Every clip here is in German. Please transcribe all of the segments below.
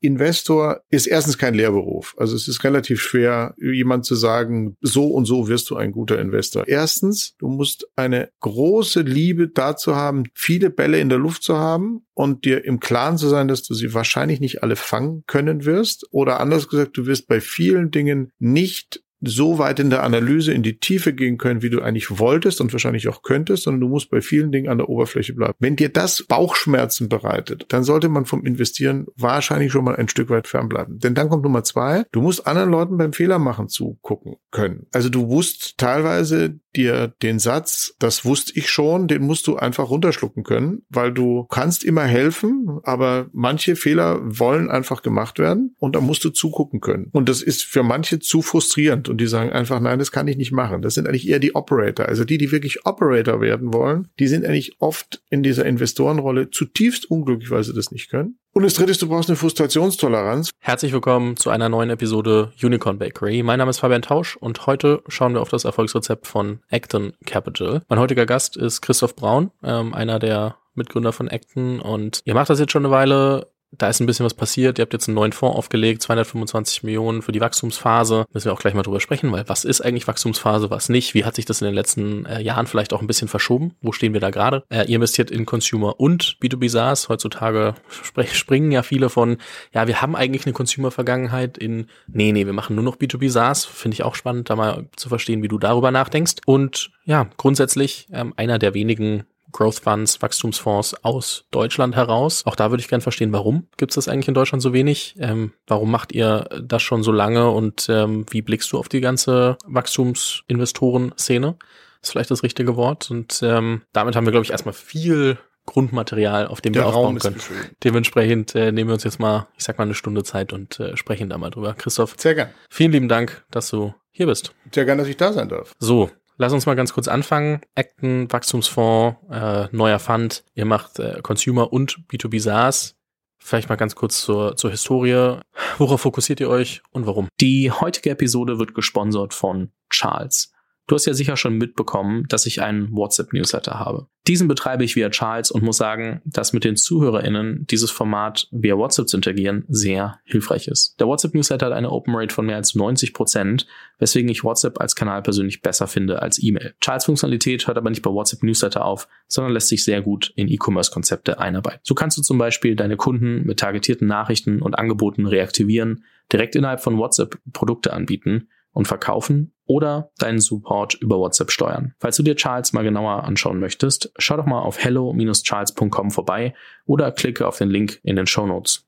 Investor ist erstens kein Lehrberuf. Also es ist relativ schwer, jemand zu sagen, so und so wirst du ein guter Investor. Erstens, du musst eine große Liebe dazu haben, viele Bälle in der Luft zu haben und dir im Klaren zu sein, dass du sie wahrscheinlich nicht alle fangen können wirst. Oder anders gesagt, du wirst bei vielen Dingen nicht so weit in der Analyse in die Tiefe gehen können, wie du eigentlich wolltest und wahrscheinlich auch könntest, sondern du musst bei vielen Dingen an der Oberfläche bleiben. Wenn dir das Bauchschmerzen bereitet, dann sollte man vom Investieren wahrscheinlich schon mal ein Stück weit fernbleiben. Denn dann kommt Nummer zwei, du musst anderen Leuten beim Fehler machen zugucken können. Also du musst teilweise dir den Satz, das wusste ich schon, den musst du einfach runterschlucken können, weil du kannst immer helfen, aber manche Fehler wollen einfach gemacht werden und da musst du zugucken können. Und das ist für manche zu frustrierend und die sagen einfach, nein, das kann ich nicht machen. Das sind eigentlich eher die Operator. Also die, die wirklich Operator werden wollen, die sind eigentlich oft in dieser Investorenrolle zutiefst unglücklich, weil sie das nicht können. Und das dritte ist, du brauchst eine Frustrationstoleranz. Herzlich willkommen zu einer neuen Episode Unicorn Bakery. Mein Name ist Fabian Tausch und heute schauen wir auf das Erfolgsrezept von Acton Capital. Mein heutiger Gast ist Christoph Braun, ähm, einer der Mitgründer von Acton und ihr macht das jetzt schon eine Weile da ist ein bisschen was passiert. Ihr habt jetzt einen neuen Fonds aufgelegt, 225 Millionen für die Wachstumsphase. Müssen wir auch gleich mal drüber sprechen, weil was ist eigentlich Wachstumsphase, was nicht? Wie hat sich das in den letzten äh, Jahren vielleicht auch ein bisschen verschoben? Wo stehen wir da gerade? Äh, ihr investiert in Consumer und B2B SaaS. Heutzutage spr springen ja viele von, ja, wir haben eigentlich eine Consumer-Vergangenheit in, nee, nee, wir machen nur noch B2B SaaS. Finde ich auch spannend, da mal zu verstehen, wie du darüber nachdenkst. Und ja, grundsätzlich ähm, einer der wenigen Growth Funds, Wachstumsfonds aus Deutschland heraus. Auch da würde ich gerne verstehen, warum gibt es das eigentlich in Deutschland so wenig? Ähm, warum macht ihr das schon so lange und ähm, wie blickst du auf die ganze Wachstumsinvestoren-Szene? Ist vielleicht das richtige Wort. Und ähm, damit haben wir, glaube ich, erstmal viel Grundmaterial, auf dem Der wir aufbauen können. Dementsprechend äh, nehmen wir uns jetzt mal, ich sag mal, eine Stunde Zeit und äh, sprechen da mal drüber. Christoph. Sehr gern. Vielen lieben Dank, dass du hier bist. Sehr gern, dass ich da sein darf. So, Lass uns mal ganz kurz anfangen. Acton, Wachstumsfonds, äh, neuer Fund. Ihr macht äh, Consumer und B2B SaaS. Vielleicht mal ganz kurz zur, zur Historie. Worauf fokussiert ihr euch und warum? Die heutige Episode wird gesponsert von Charles. Du hast ja sicher schon mitbekommen, dass ich einen WhatsApp-Newsletter habe. Diesen betreibe ich via Charles und muss sagen, dass mit den ZuhörerInnen dieses Format via WhatsApp zu interagieren sehr hilfreich ist. Der WhatsApp-Newsletter hat eine Open Rate von mehr als 90 Prozent, weswegen ich WhatsApp als Kanal persönlich besser finde als E-Mail. Charles Funktionalität hört aber nicht bei WhatsApp Newsletter auf, sondern lässt sich sehr gut in E-Commerce-Konzepte einarbeiten. So kannst du zum Beispiel deine Kunden mit targetierten Nachrichten und Angeboten reaktivieren, direkt innerhalb von WhatsApp Produkte anbieten und verkaufen oder deinen Support über WhatsApp steuern. Falls du dir Charles mal genauer anschauen möchtest, schau doch mal auf hello-charles.com vorbei oder klicke auf den Link in den Show Notes.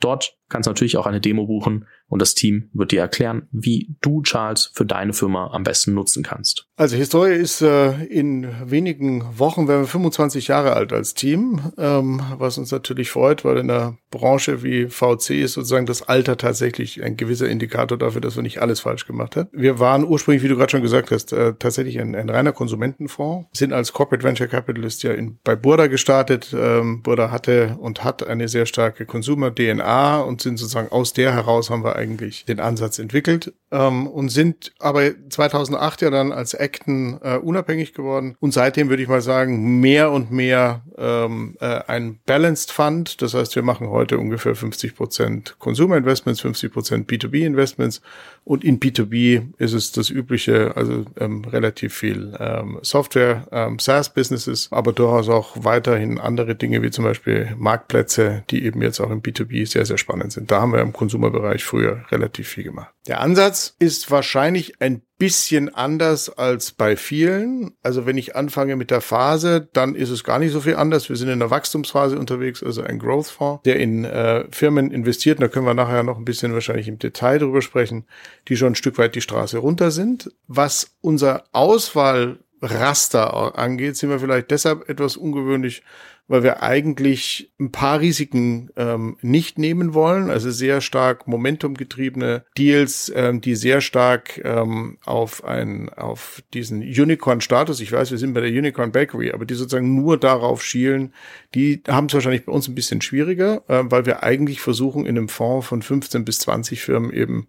Dort kannst du natürlich auch eine Demo buchen und das Team wird dir erklären, wie du Charles für deine Firma am besten nutzen kannst. Also Historie ist äh, in wenigen Wochen, werden wir 25 Jahre alt als Team, ähm, was uns natürlich freut, weil in einer Branche wie VC ist sozusagen das Alter tatsächlich ein gewisser Indikator dafür, dass wir nicht alles falsch gemacht haben. Wir waren ursprünglich, wie du gerade schon gesagt hast, äh, tatsächlich ein, ein, reiner Konsumentenfonds, sind als Corporate Venture Capitalist ja in, bei Burda gestartet. Ähm, Burda hatte und hat eine sehr starke Consumer-DNA und sind sozusagen aus der heraus haben wir eigentlich den Ansatz entwickelt ähm, und sind aber 2008 ja dann als Acton äh, unabhängig geworden und seitdem würde ich mal sagen mehr und mehr ähm, äh, ein Balanced Fund. Das heißt, wir machen heute ungefähr 50 Prozent Consumer Investments, 50 Prozent B2B Investments und in B2B ist es das übliche, also ähm, relativ viel ähm, Software, ähm, SaaS Businesses, aber durchaus auch weiterhin andere Dinge wie zum Beispiel Marktplätze, die eben jetzt auch im B2B sehr, sehr spannend sind. Da haben wir im Konsumerbereich früher relativ viel gemacht. Der Ansatz ist wahrscheinlich ein bisschen anders als bei vielen. Also wenn ich anfange mit der Phase, dann ist es gar nicht so viel anders. Wir sind in der Wachstumsphase unterwegs, also ein Growth Fonds, der in äh, Firmen investiert. da können wir nachher noch ein bisschen wahrscheinlich im Detail drüber sprechen, die schon ein Stück weit die Straße runter sind. Was unser Auswahlraster angeht, sind wir vielleicht deshalb etwas ungewöhnlich, weil wir eigentlich ein paar Risiken ähm, nicht nehmen wollen. Also sehr stark momentumgetriebene Deals, ähm, die sehr stark ähm, auf ein, auf diesen Unicorn-Status, ich weiß, wir sind bei der Unicorn Bakery, aber die sozusagen nur darauf schielen, die haben es wahrscheinlich bei uns ein bisschen schwieriger, äh, weil wir eigentlich versuchen, in einem Fonds von 15 bis 20 Firmen eben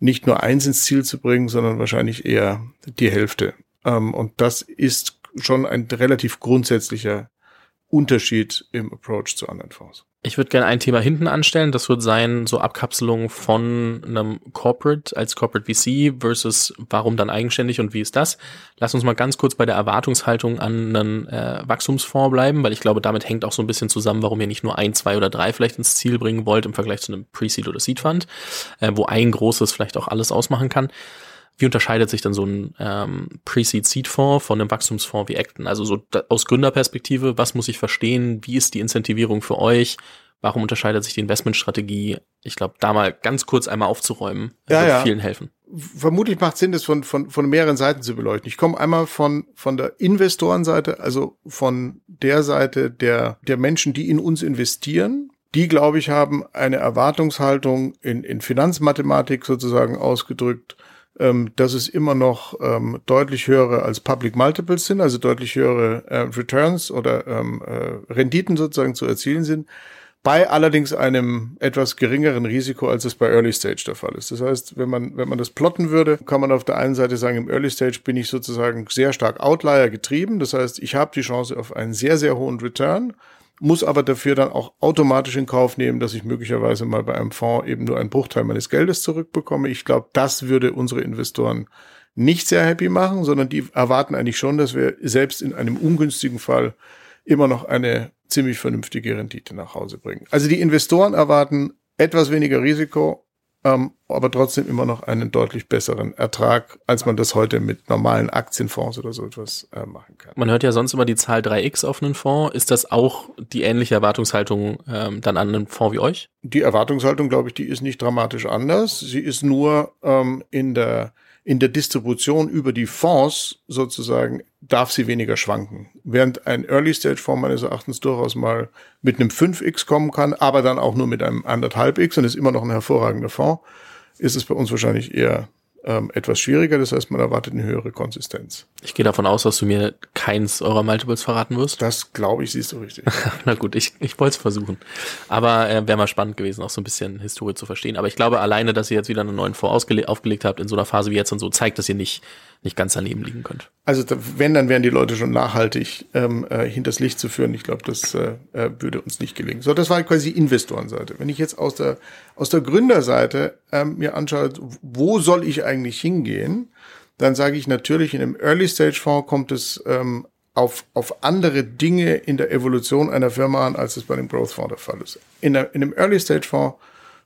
nicht nur eins ins Ziel zu bringen, sondern wahrscheinlich eher die Hälfte. Ähm, und das ist schon ein relativ grundsätzlicher Unterschied im Approach zu anderen Fonds. Ich würde gerne ein Thema hinten anstellen. Das wird sein, so Abkapselung von einem Corporate als Corporate VC versus warum dann eigenständig und wie ist das? Lass uns mal ganz kurz bei der Erwartungshaltung an einen äh, Wachstumsfonds bleiben, weil ich glaube, damit hängt auch so ein bisschen zusammen, warum ihr nicht nur ein, zwei oder drei vielleicht ins Ziel bringen wollt im Vergleich zu einem Pre-Seed oder Seed Fund, äh, wo ein großes vielleicht auch alles ausmachen kann. Wie unterscheidet sich dann so ein ähm, Pre-Seed-Seed-Fonds von einem Wachstumsfonds wie Acton? Also so da, aus Gründerperspektive, was muss ich verstehen? Wie ist die Incentivierung für euch? Warum unterscheidet sich die Investmentstrategie? Ich glaube, da mal ganz kurz einmal aufzuräumen, ja, wird ja. vielen helfen. Vermutlich macht Sinn, das von, von, von mehreren Seiten zu beleuchten. Ich komme einmal von, von der Investorenseite, also von der Seite der, der Menschen, die in uns investieren. Die, glaube ich, haben eine Erwartungshaltung in, in Finanzmathematik sozusagen ausgedrückt, ähm, dass es immer noch ähm, deutlich höhere als Public Multiples sind, also deutlich höhere äh, Returns oder ähm, äh, Renditen sozusagen zu erzielen sind, bei allerdings einem etwas geringeren Risiko, als es bei Early Stage der Fall ist. Das heißt, wenn man, wenn man das plotten würde, kann man auf der einen Seite sagen, im Early Stage bin ich sozusagen sehr stark Outlier getrieben. Das heißt, ich habe die Chance auf einen sehr, sehr hohen Return muss aber dafür dann auch automatisch in Kauf nehmen, dass ich möglicherweise mal bei einem Fonds eben nur einen Bruchteil meines Geldes zurückbekomme. Ich glaube, das würde unsere Investoren nicht sehr happy machen, sondern die erwarten eigentlich schon, dass wir selbst in einem ungünstigen Fall immer noch eine ziemlich vernünftige Rendite nach Hause bringen. Also die Investoren erwarten etwas weniger Risiko, ähm, aber trotzdem immer noch einen deutlich besseren Ertrag, als man das heute mit normalen Aktienfonds oder so etwas äh, machen kann. Man hört ja sonst immer die Zahl 3x auf einen Fonds. Ist das auch die ähnliche Erwartungshaltung ähm, dann an einen Fonds wie euch? Die Erwartungshaltung, glaube ich, die ist nicht dramatisch anders. Sie ist nur ähm, in der in der Distribution über die Fonds sozusagen darf sie weniger schwanken. Während ein Early-Stage-Fonds meines Erachtens durchaus mal mit einem 5x kommen kann, aber dann auch nur mit einem anderthalb x und ist immer noch ein hervorragender Fonds, ist es bei uns wahrscheinlich eher ähm, etwas schwieriger. Das heißt, man erwartet eine höhere Konsistenz. Ich gehe davon aus, dass du mir keins eurer Multiples verraten wirst. Das glaube ich, siehst du richtig. Na gut, ich, ich wollte es versuchen. Aber äh, wäre mal spannend gewesen, auch so ein bisschen Historie zu verstehen. Aber ich glaube, alleine, dass ihr jetzt wieder einen neuen Fonds aufgelegt habt in so einer Phase wie jetzt und so, zeigt, dass ihr nicht nicht ganz daneben liegen könnt. Also wenn, dann wären die Leute schon nachhaltig ähm, äh, hinters Licht zu führen. Ich glaube, das äh, äh, würde uns nicht gelingen. So, das war quasi Investorenseite. Wenn ich jetzt aus der, aus der Gründerseite ähm, mir anschaue, wo soll ich eigentlich hingehen, dann sage ich natürlich, in einem Early-Stage-Fonds kommt es ähm, auf, auf andere Dinge in der Evolution einer Firma an, als es bei dem Growth-Fonds der Fall ist. In, der, in einem Early-Stage-Fonds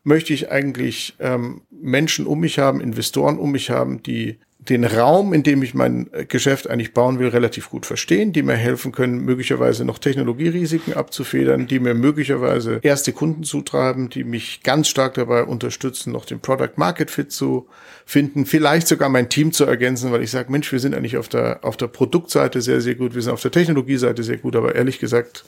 möchte ich eigentlich ähm, Menschen um mich haben, Investoren um mich haben, die den Raum, in dem ich mein Geschäft eigentlich bauen will, relativ gut verstehen, die mir helfen können, möglicherweise noch Technologierisiken abzufedern, die mir möglicherweise erste Kunden zutreiben, die mich ganz stark dabei unterstützen, noch den Product Market Fit zu finden, vielleicht sogar mein Team zu ergänzen, weil ich sage, Mensch, wir sind eigentlich auf der, auf der Produktseite sehr, sehr gut, wir sind auf der Technologieseite sehr gut, aber ehrlich gesagt,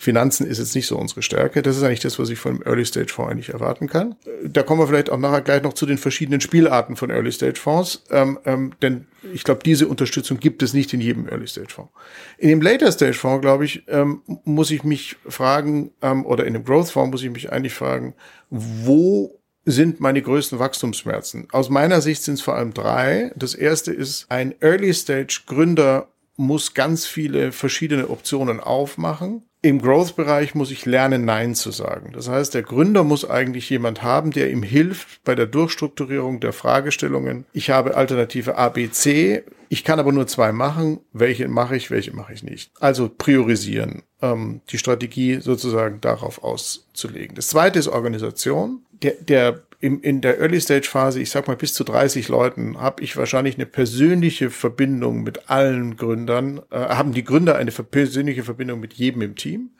Finanzen ist jetzt nicht so unsere Stärke. Das ist eigentlich das, was ich von einem Early-Stage-Fonds eigentlich erwarten kann. Da kommen wir vielleicht auch nachher gleich noch zu den verschiedenen Spielarten von Early-Stage-Fonds, ähm, ähm, denn ich glaube, diese Unterstützung gibt es nicht in jedem Early-Stage-Fonds. In dem Later-Stage-Fonds, glaube ich, ähm, muss ich mich fragen, ähm, oder in dem Growth-Fonds muss ich mich eigentlich fragen, wo sind meine größten Wachstumsschmerzen? Aus meiner Sicht sind es vor allem drei. Das erste ist, ein Early-Stage-Gründer muss ganz viele verschiedene Optionen aufmachen im Growth-Bereich muss ich lernen, Nein zu sagen. Das heißt, der Gründer muss eigentlich jemand haben, der ihm hilft bei der Durchstrukturierung der Fragestellungen. Ich habe Alternative A, B, C. Ich kann aber nur zwei machen. Welche mache ich, welche mache ich nicht? Also priorisieren, ähm, die Strategie sozusagen darauf auszulegen. Das zweite ist Organisation. Der, der im, in der Early-Stage-Phase, ich sag mal bis zu 30 Leuten, habe ich wahrscheinlich eine persönliche Verbindung mit allen Gründern, äh, haben die Gründer eine persönliche Verbindung mit jedem im Team.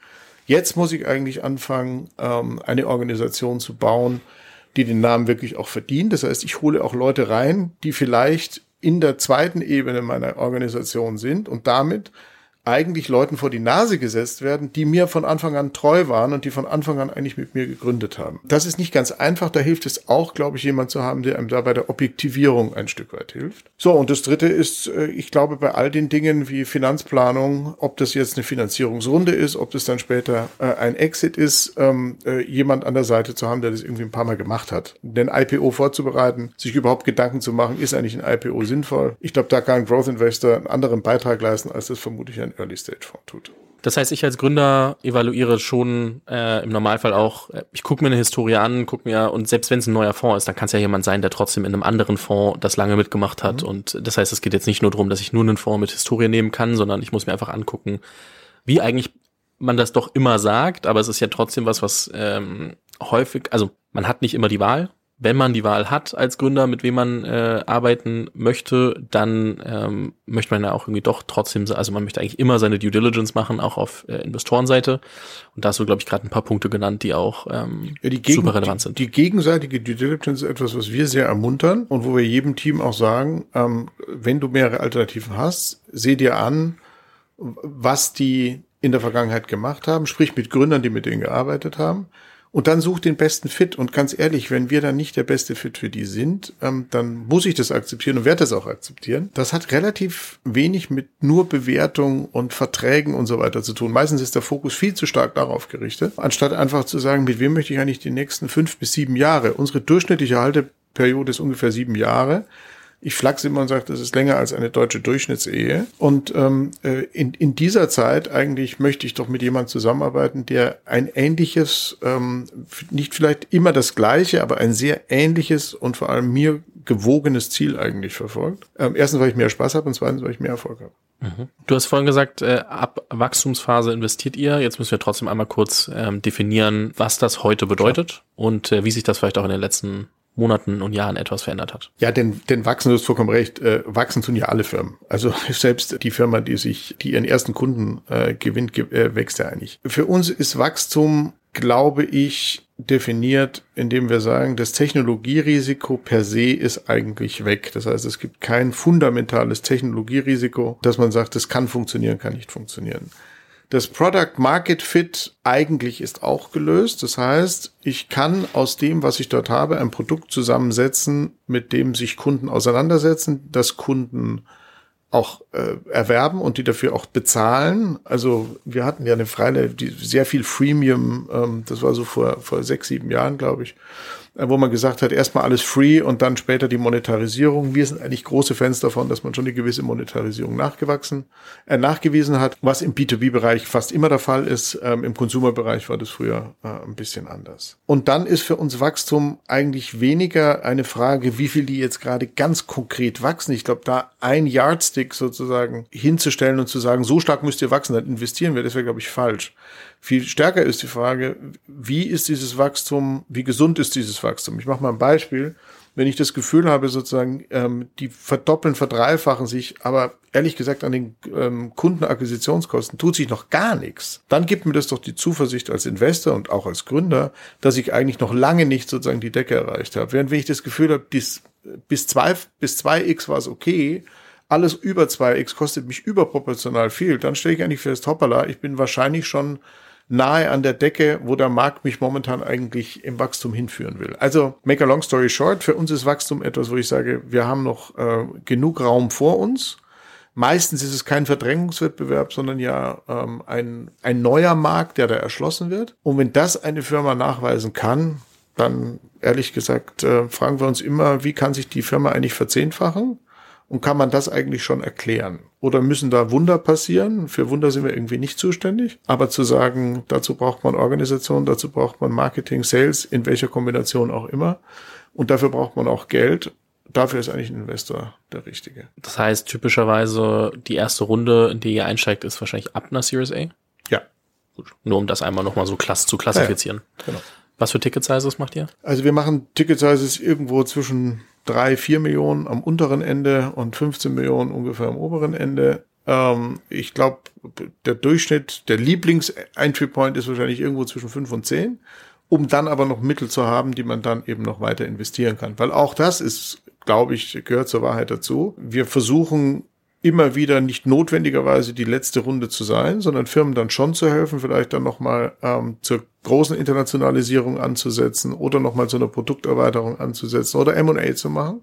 Jetzt muss ich eigentlich anfangen, ähm, eine Organisation zu bauen, die den Namen wirklich auch verdient. Das heißt, ich hole auch Leute rein, die vielleicht in der zweiten Ebene meiner Organisation sind und damit eigentlich Leuten vor die Nase gesetzt werden, die mir von Anfang an treu waren und die von Anfang an eigentlich mit mir gegründet haben. Das ist nicht ganz einfach. Da hilft es auch, glaube ich, jemand zu haben, der einem da bei der Objektivierung ein Stück weit hilft. So, und das dritte ist, äh, ich glaube, bei all den Dingen wie Finanzplanung, ob das jetzt eine Finanzierungsrunde ist, ob das dann später äh, ein Exit ist, ähm, äh, jemand an der Seite zu haben, der das irgendwie ein paar Mal gemacht hat. Denn IPO vorzubereiten, sich überhaupt Gedanken zu machen, ist eigentlich ein IPO sinnvoll? Ich glaube, da kann ein Growth Investor einen anderen Beitrag leisten, als das vermutlich ein Early Stage Fonds tut. Das heißt, ich als Gründer evaluiere schon äh, im Normalfall auch, äh, ich gucke mir eine Historie an, gucke mir, und selbst wenn es ein neuer Fonds ist, dann kann es ja jemand sein, der trotzdem in einem anderen Fonds das lange mitgemacht hat. Mhm. Und das heißt, es geht jetzt nicht nur darum, dass ich nur einen Fonds mit Historie nehmen kann, sondern ich muss mir einfach angucken, wie eigentlich man das doch immer sagt, aber es ist ja trotzdem was, was ähm, häufig, also man hat nicht immer die Wahl, wenn man die Wahl hat als Gründer, mit wem man äh, arbeiten möchte, dann ähm, möchte man ja auch irgendwie doch trotzdem, also man möchte eigentlich immer seine Due Diligence machen, auch auf äh, Investorenseite. Und da hast du, glaube ich, gerade ein paar Punkte genannt, die auch ähm, ja, die super relevant sind. Die, die gegenseitige Due Diligence ist etwas, was wir sehr ermuntern und wo wir jedem Team auch sagen, ähm, wenn du mehrere Alternativen hast, seh dir an, was die in der Vergangenheit gemacht haben, sprich mit Gründern, die mit denen gearbeitet haben und dann such den besten Fit. Und ganz ehrlich, wenn wir dann nicht der beste Fit für die sind, ähm, dann muss ich das akzeptieren und werde das auch akzeptieren. Das hat relativ wenig mit nur Bewertung und Verträgen und so weiter zu tun. Meistens ist der Fokus viel zu stark darauf gerichtet, anstatt einfach zu sagen, mit wem möchte ich eigentlich die nächsten fünf bis sieben Jahre. Unsere durchschnittliche Halteperiode ist ungefähr sieben Jahre. Ich flachs immer und sage, das ist länger als eine deutsche Durchschnittsehe. Und ähm, äh, in, in dieser Zeit eigentlich möchte ich doch mit jemandem zusammenarbeiten, der ein ähnliches, ähm, nicht vielleicht immer das gleiche, aber ein sehr ähnliches und vor allem mir gewogenes Ziel eigentlich verfolgt. Ähm, erstens, weil ich mehr Spaß habe und zweitens, weil ich mehr Erfolg habe. Mhm. Du hast vorhin gesagt, äh, ab Wachstumsphase investiert ihr. Jetzt müssen wir trotzdem einmal kurz ähm, definieren, was das heute bedeutet Klar. und äh, wie sich das vielleicht auch in den letzten Monaten und Jahren etwas verändert hat. Ja, denn, denn wachsen, du hast vollkommen recht, äh, wachsen tun ja alle Firmen. Also selbst die Firma, die sich, die ihren ersten Kunden äh, gewinnt, ge äh, wächst ja eigentlich. Für uns ist Wachstum, glaube ich, definiert, indem wir sagen, das Technologierisiko per se ist eigentlich weg. Das heißt, es gibt kein fundamentales Technologierisiko, dass man sagt, es kann funktionieren, kann nicht funktionieren. Das Product Market Fit eigentlich ist auch gelöst. Das heißt, ich kann aus dem, was ich dort habe, ein Produkt zusammensetzen, mit dem sich Kunden auseinandersetzen, das Kunden auch äh, erwerben und die dafür auch bezahlen. Also wir hatten ja eine Freile, die sehr viel Freemium, ähm, das war so vor, vor sechs, sieben Jahren, glaube ich, wo man gesagt hat, erstmal alles free und dann später die Monetarisierung. Wir sind eigentlich große Fans davon, dass man schon eine gewisse Monetarisierung nachgewachsen, äh, nachgewiesen hat, was im B2B-Bereich fast immer der Fall ist. Ähm, Im Consumer-Bereich war das früher äh, ein bisschen anders. Und dann ist für uns Wachstum eigentlich weniger eine Frage, wie viel die jetzt gerade ganz konkret wachsen. Ich glaube, da ein Yardstick sozusagen hinzustellen und zu sagen, so stark müsst ihr wachsen, dann investieren wir, das wäre, glaube ich, falsch. Viel stärker ist die Frage, wie ist dieses Wachstum, wie gesund ist dieses Wachstum? Ich mache mal ein Beispiel. Wenn ich das Gefühl habe, sozusagen, ähm, die verdoppeln, verdreifachen sich, aber ehrlich gesagt an den ähm, Kundenakquisitionskosten tut sich noch gar nichts, dann gibt mir das doch die Zuversicht als Investor und auch als Gründer, dass ich eigentlich noch lange nicht sozusagen die Decke erreicht habe. Während wenn ich das Gefühl habe, bis, bis zwei bis zwei x war es okay, alles über 2x kostet mich überproportional viel, dann stelle ich eigentlich fest, hoppala, ich bin wahrscheinlich schon nahe an der Decke, wo der Markt mich momentan eigentlich im Wachstum hinführen will. Also, make a long story short, für uns ist Wachstum etwas, wo ich sage, wir haben noch äh, genug Raum vor uns. Meistens ist es kein Verdrängungswettbewerb, sondern ja ähm, ein, ein neuer Markt, der da erschlossen wird. Und wenn das eine Firma nachweisen kann, dann ehrlich gesagt äh, fragen wir uns immer, wie kann sich die Firma eigentlich verzehnfachen? Und kann man das eigentlich schon erklären? Oder müssen da Wunder passieren? Für Wunder sind wir irgendwie nicht zuständig. Aber zu sagen, dazu braucht man Organisation, dazu braucht man Marketing, Sales, in welcher Kombination auch immer. Und dafür braucht man auch Geld. Dafür ist eigentlich ein Investor der richtige. Das heißt, typischerweise die erste Runde, in die ihr einsteigt, ist wahrscheinlich ab einer Series A? Ja. Gut. Nur um das einmal nochmal so klass zu klassifizieren. Ja, genau. Was für Ticket Sizes macht ihr? Also wir machen Ticket Sizes irgendwo zwischen drei, vier Millionen am unteren Ende und 15 Millionen ungefähr am oberen Ende. Ähm, ich glaube, der Durchschnitt, der Lieblings-Entry Point ist wahrscheinlich irgendwo zwischen fünf und zehn, um dann aber noch Mittel zu haben, die man dann eben noch weiter investieren kann. Weil auch das ist, glaube ich, gehört zur Wahrheit dazu. Wir versuchen immer wieder nicht notwendigerweise die letzte Runde zu sein, sondern Firmen dann schon zu helfen, vielleicht dann nochmal ähm, zur großen Internationalisierung anzusetzen oder nochmal zu einer Produkterweiterung anzusetzen oder M&A zu machen.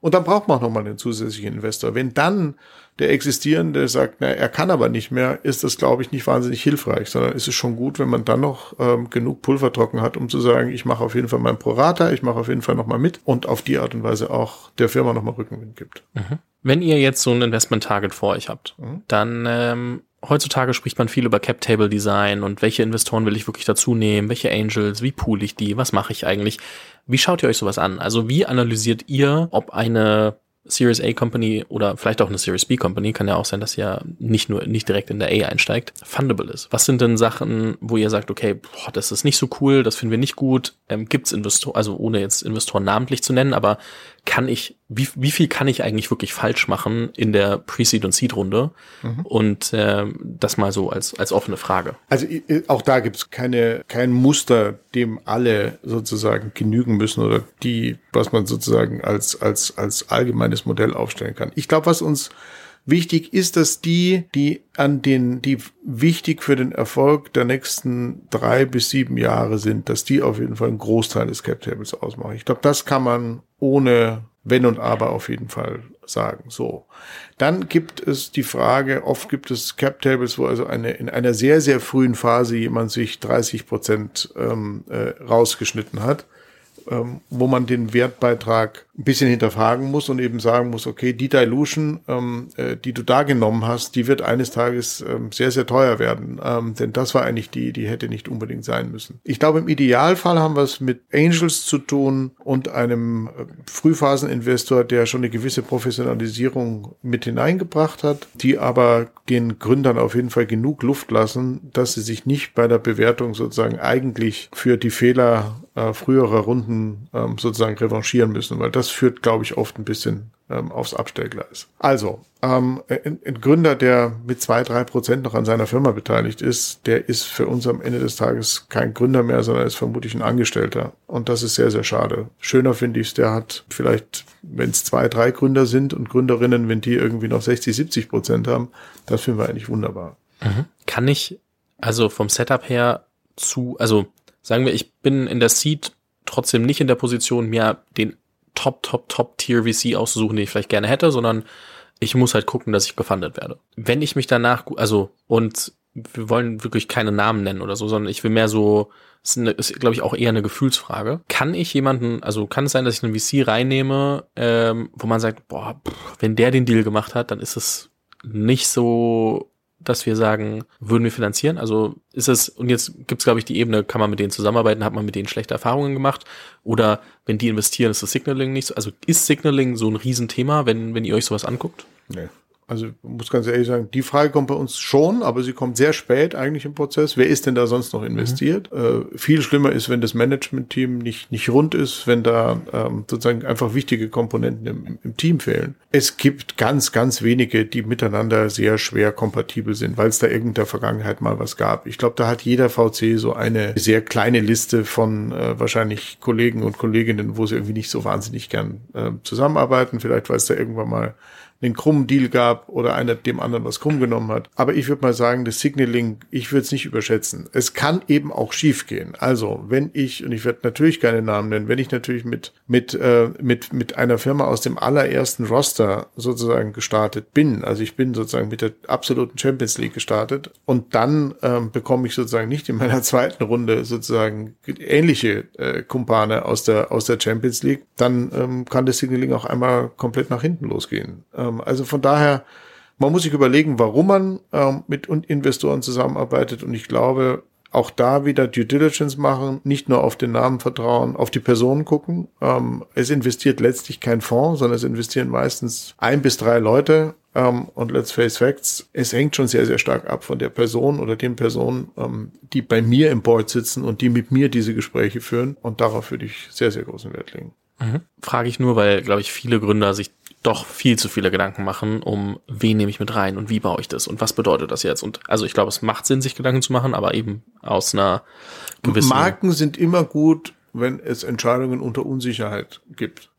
Und dann braucht man auch nochmal einen zusätzlichen Investor. Wenn dann der existierende sagt, na, er kann aber nicht mehr, ist das, glaube ich, nicht wahnsinnig hilfreich, sondern ist es schon gut, wenn man dann noch ähm, genug Pulver trocken hat, um zu sagen, ich mache auf jeden Fall mein Prorata, ich mache auf jeden Fall nochmal mit und auf die Art und Weise auch der Firma nochmal Rückenwind gibt. Mhm. Wenn ihr jetzt so ein Investment-Target vor euch habt, mhm. dann ähm, heutzutage spricht man viel über Cap Table Design und welche Investoren will ich wirklich dazu nehmen, welche Angels, wie pool ich die, was mache ich eigentlich? Wie schaut ihr euch sowas an? Also wie analysiert ihr, ob eine Series A Company oder vielleicht auch eine Series B Company, kann ja auch sein, dass ihr nicht nur nicht direkt in der A einsteigt, fundable ist. Was sind denn Sachen, wo ihr sagt, okay, boah, das ist nicht so cool, das finden wir nicht gut, ähm, gibt's Investoren, also ohne jetzt Investoren namentlich zu nennen, aber kann ich, wie, wie viel kann ich eigentlich wirklich falsch machen in der Pre-Seed und Seed-Runde? Mhm. Und äh, das mal so als, als offene Frage. Also auch da gibt's keine, kein Muster, dem alle sozusagen genügen müssen oder die, was man sozusagen als, als, als allgemeines Modell aufstellen kann. Ich glaube, was uns wichtig ist, dass die, die an den, die wichtig für den Erfolg der nächsten drei bis sieben Jahre sind, dass die auf jeden Fall einen Großteil des Cap Tables ausmachen. Ich glaube, das kann man ohne Wenn und Aber auf jeden Fall sagen. So. Dann gibt es die Frage, oft gibt es Cap Tables, wo also eine, in einer sehr, sehr frühen Phase jemand sich 30 Prozent ähm, äh, rausgeschnitten hat ähm, wo man den Wertbeitrag ein bisschen hinterfragen muss und eben sagen muss, okay, die Dilution, ähm, äh, die du da genommen hast, die wird eines Tages ähm, sehr, sehr teuer werden. Ähm, denn das war eigentlich die, die hätte nicht unbedingt sein müssen. Ich glaube, im Idealfall haben wir es mit Angels zu tun und einem äh, Frühphaseninvestor, der schon eine gewisse Professionalisierung mit hineingebracht hat, die aber den Gründern auf jeden Fall genug Luft lassen, dass sie sich nicht bei der Bewertung sozusagen eigentlich für die Fehler äh, früherer Runden ähm, sozusagen revanchieren müssen, weil das führt, glaube ich, oft ein bisschen ähm, aufs Abstellgleis. Also, ähm, ein, ein Gründer, der mit zwei, drei Prozent noch an seiner Firma beteiligt ist, der ist für uns am Ende des Tages kein Gründer mehr, sondern ist vermutlich ein Angestellter. Und das ist sehr, sehr schade. Schöner finde ich es, der hat vielleicht, wenn es zwei, drei Gründer sind und Gründerinnen, wenn die irgendwie noch 60, 70 Prozent haben, das finden wir eigentlich wunderbar. Mhm. Kann ich also vom Setup her zu, also sagen wir, ich bin in der Seed trotzdem nicht in der Position, mir den Top, Top, Top Tier VC auszusuchen, den ich vielleicht gerne hätte, sondern ich muss halt gucken, dass ich gefundet werde. Wenn ich mich danach, also, und wir wollen wirklich keine Namen nennen oder so, sondern ich will mehr so, ist, eine, ist glaube ich auch eher eine Gefühlsfrage. Kann ich jemanden, also kann es sein, dass ich einen VC reinnehme, ähm, wo man sagt, boah, pff, wenn der den Deal gemacht hat, dann ist es nicht so dass wir sagen, würden wir finanzieren? Also ist es, und jetzt gibt es, glaube ich, die Ebene, kann man mit denen zusammenarbeiten, hat man mit denen schlechte Erfahrungen gemacht? Oder wenn die investieren, ist das Signaling nicht so? Also ist Signaling so ein Riesenthema, wenn, wenn ihr euch sowas anguckt? Nee. Also muss ganz ehrlich sagen, die Frage kommt bei uns schon, aber sie kommt sehr spät eigentlich im Prozess. Wer ist denn da sonst noch investiert? Mhm. Äh, viel schlimmer ist, wenn das Management-Team nicht, nicht rund ist, wenn da ähm, sozusagen einfach wichtige Komponenten im, im Team fehlen. Es gibt ganz, ganz wenige, die miteinander sehr schwer kompatibel sind, weil es da in der Vergangenheit mal was gab. Ich glaube, da hat jeder VC so eine sehr kleine Liste von äh, wahrscheinlich Kollegen und Kolleginnen, wo sie irgendwie nicht so wahnsinnig gern äh, zusammenarbeiten. Vielleicht, weil es da irgendwann mal einen krummen Deal gab oder einer dem anderen was krumm genommen hat. Aber ich würde mal sagen, das Signaling, ich würde es nicht überschätzen. Es kann eben auch schiefgehen. Also, wenn ich, und ich werde natürlich keine Namen nennen, wenn ich natürlich mit, mit, äh, mit, mit einer Firma aus dem allerersten Roster sozusagen gestartet bin, also ich bin sozusagen mit der absoluten Champions League gestartet und dann ähm, bekomme ich sozusagen nicht in meiner zweiten Runde sozusagen ähnliche äh, Kumpane aus der, aus der Champions League, dann ähm, kann das Signaling auch einmal komplett nach hinten losgehen. Ähm, also von daher, man muss sich überlegen, warum man ähm, mit Investoren zusammenarbeitet. Und ich glaube, auch da wieder Due Diligence machen, nicht nur auf den Namen vertrauen, auf die Personen gucken. Ähm, es investiert letztlich kein Fonds, sondern es investieren meistens ein bis drei Leute. Ähm, und let's face facts, es hängt schon sehr, sehr stark ab von der Person oder den Personen, ähm, die bei mir im Board sitzen und die mit mir diese Gespräche führen. Und darauf würde ich sehr, sehr großen Wert legen. Mhm. Frage ich nur, weil, glaube ich, viele Gründer sich doch viel zu viele Gedanken machen, um wen nehme ich mit rein und wie baue ich das und was bedeutet das jetzt. Und also ich glaube, es macht Sinn, sich Gedanken zu machen, aber eben aus einer gewissen. Marken sind immer gut, wenn es Entscheidungen unter Unsicherheit gibt.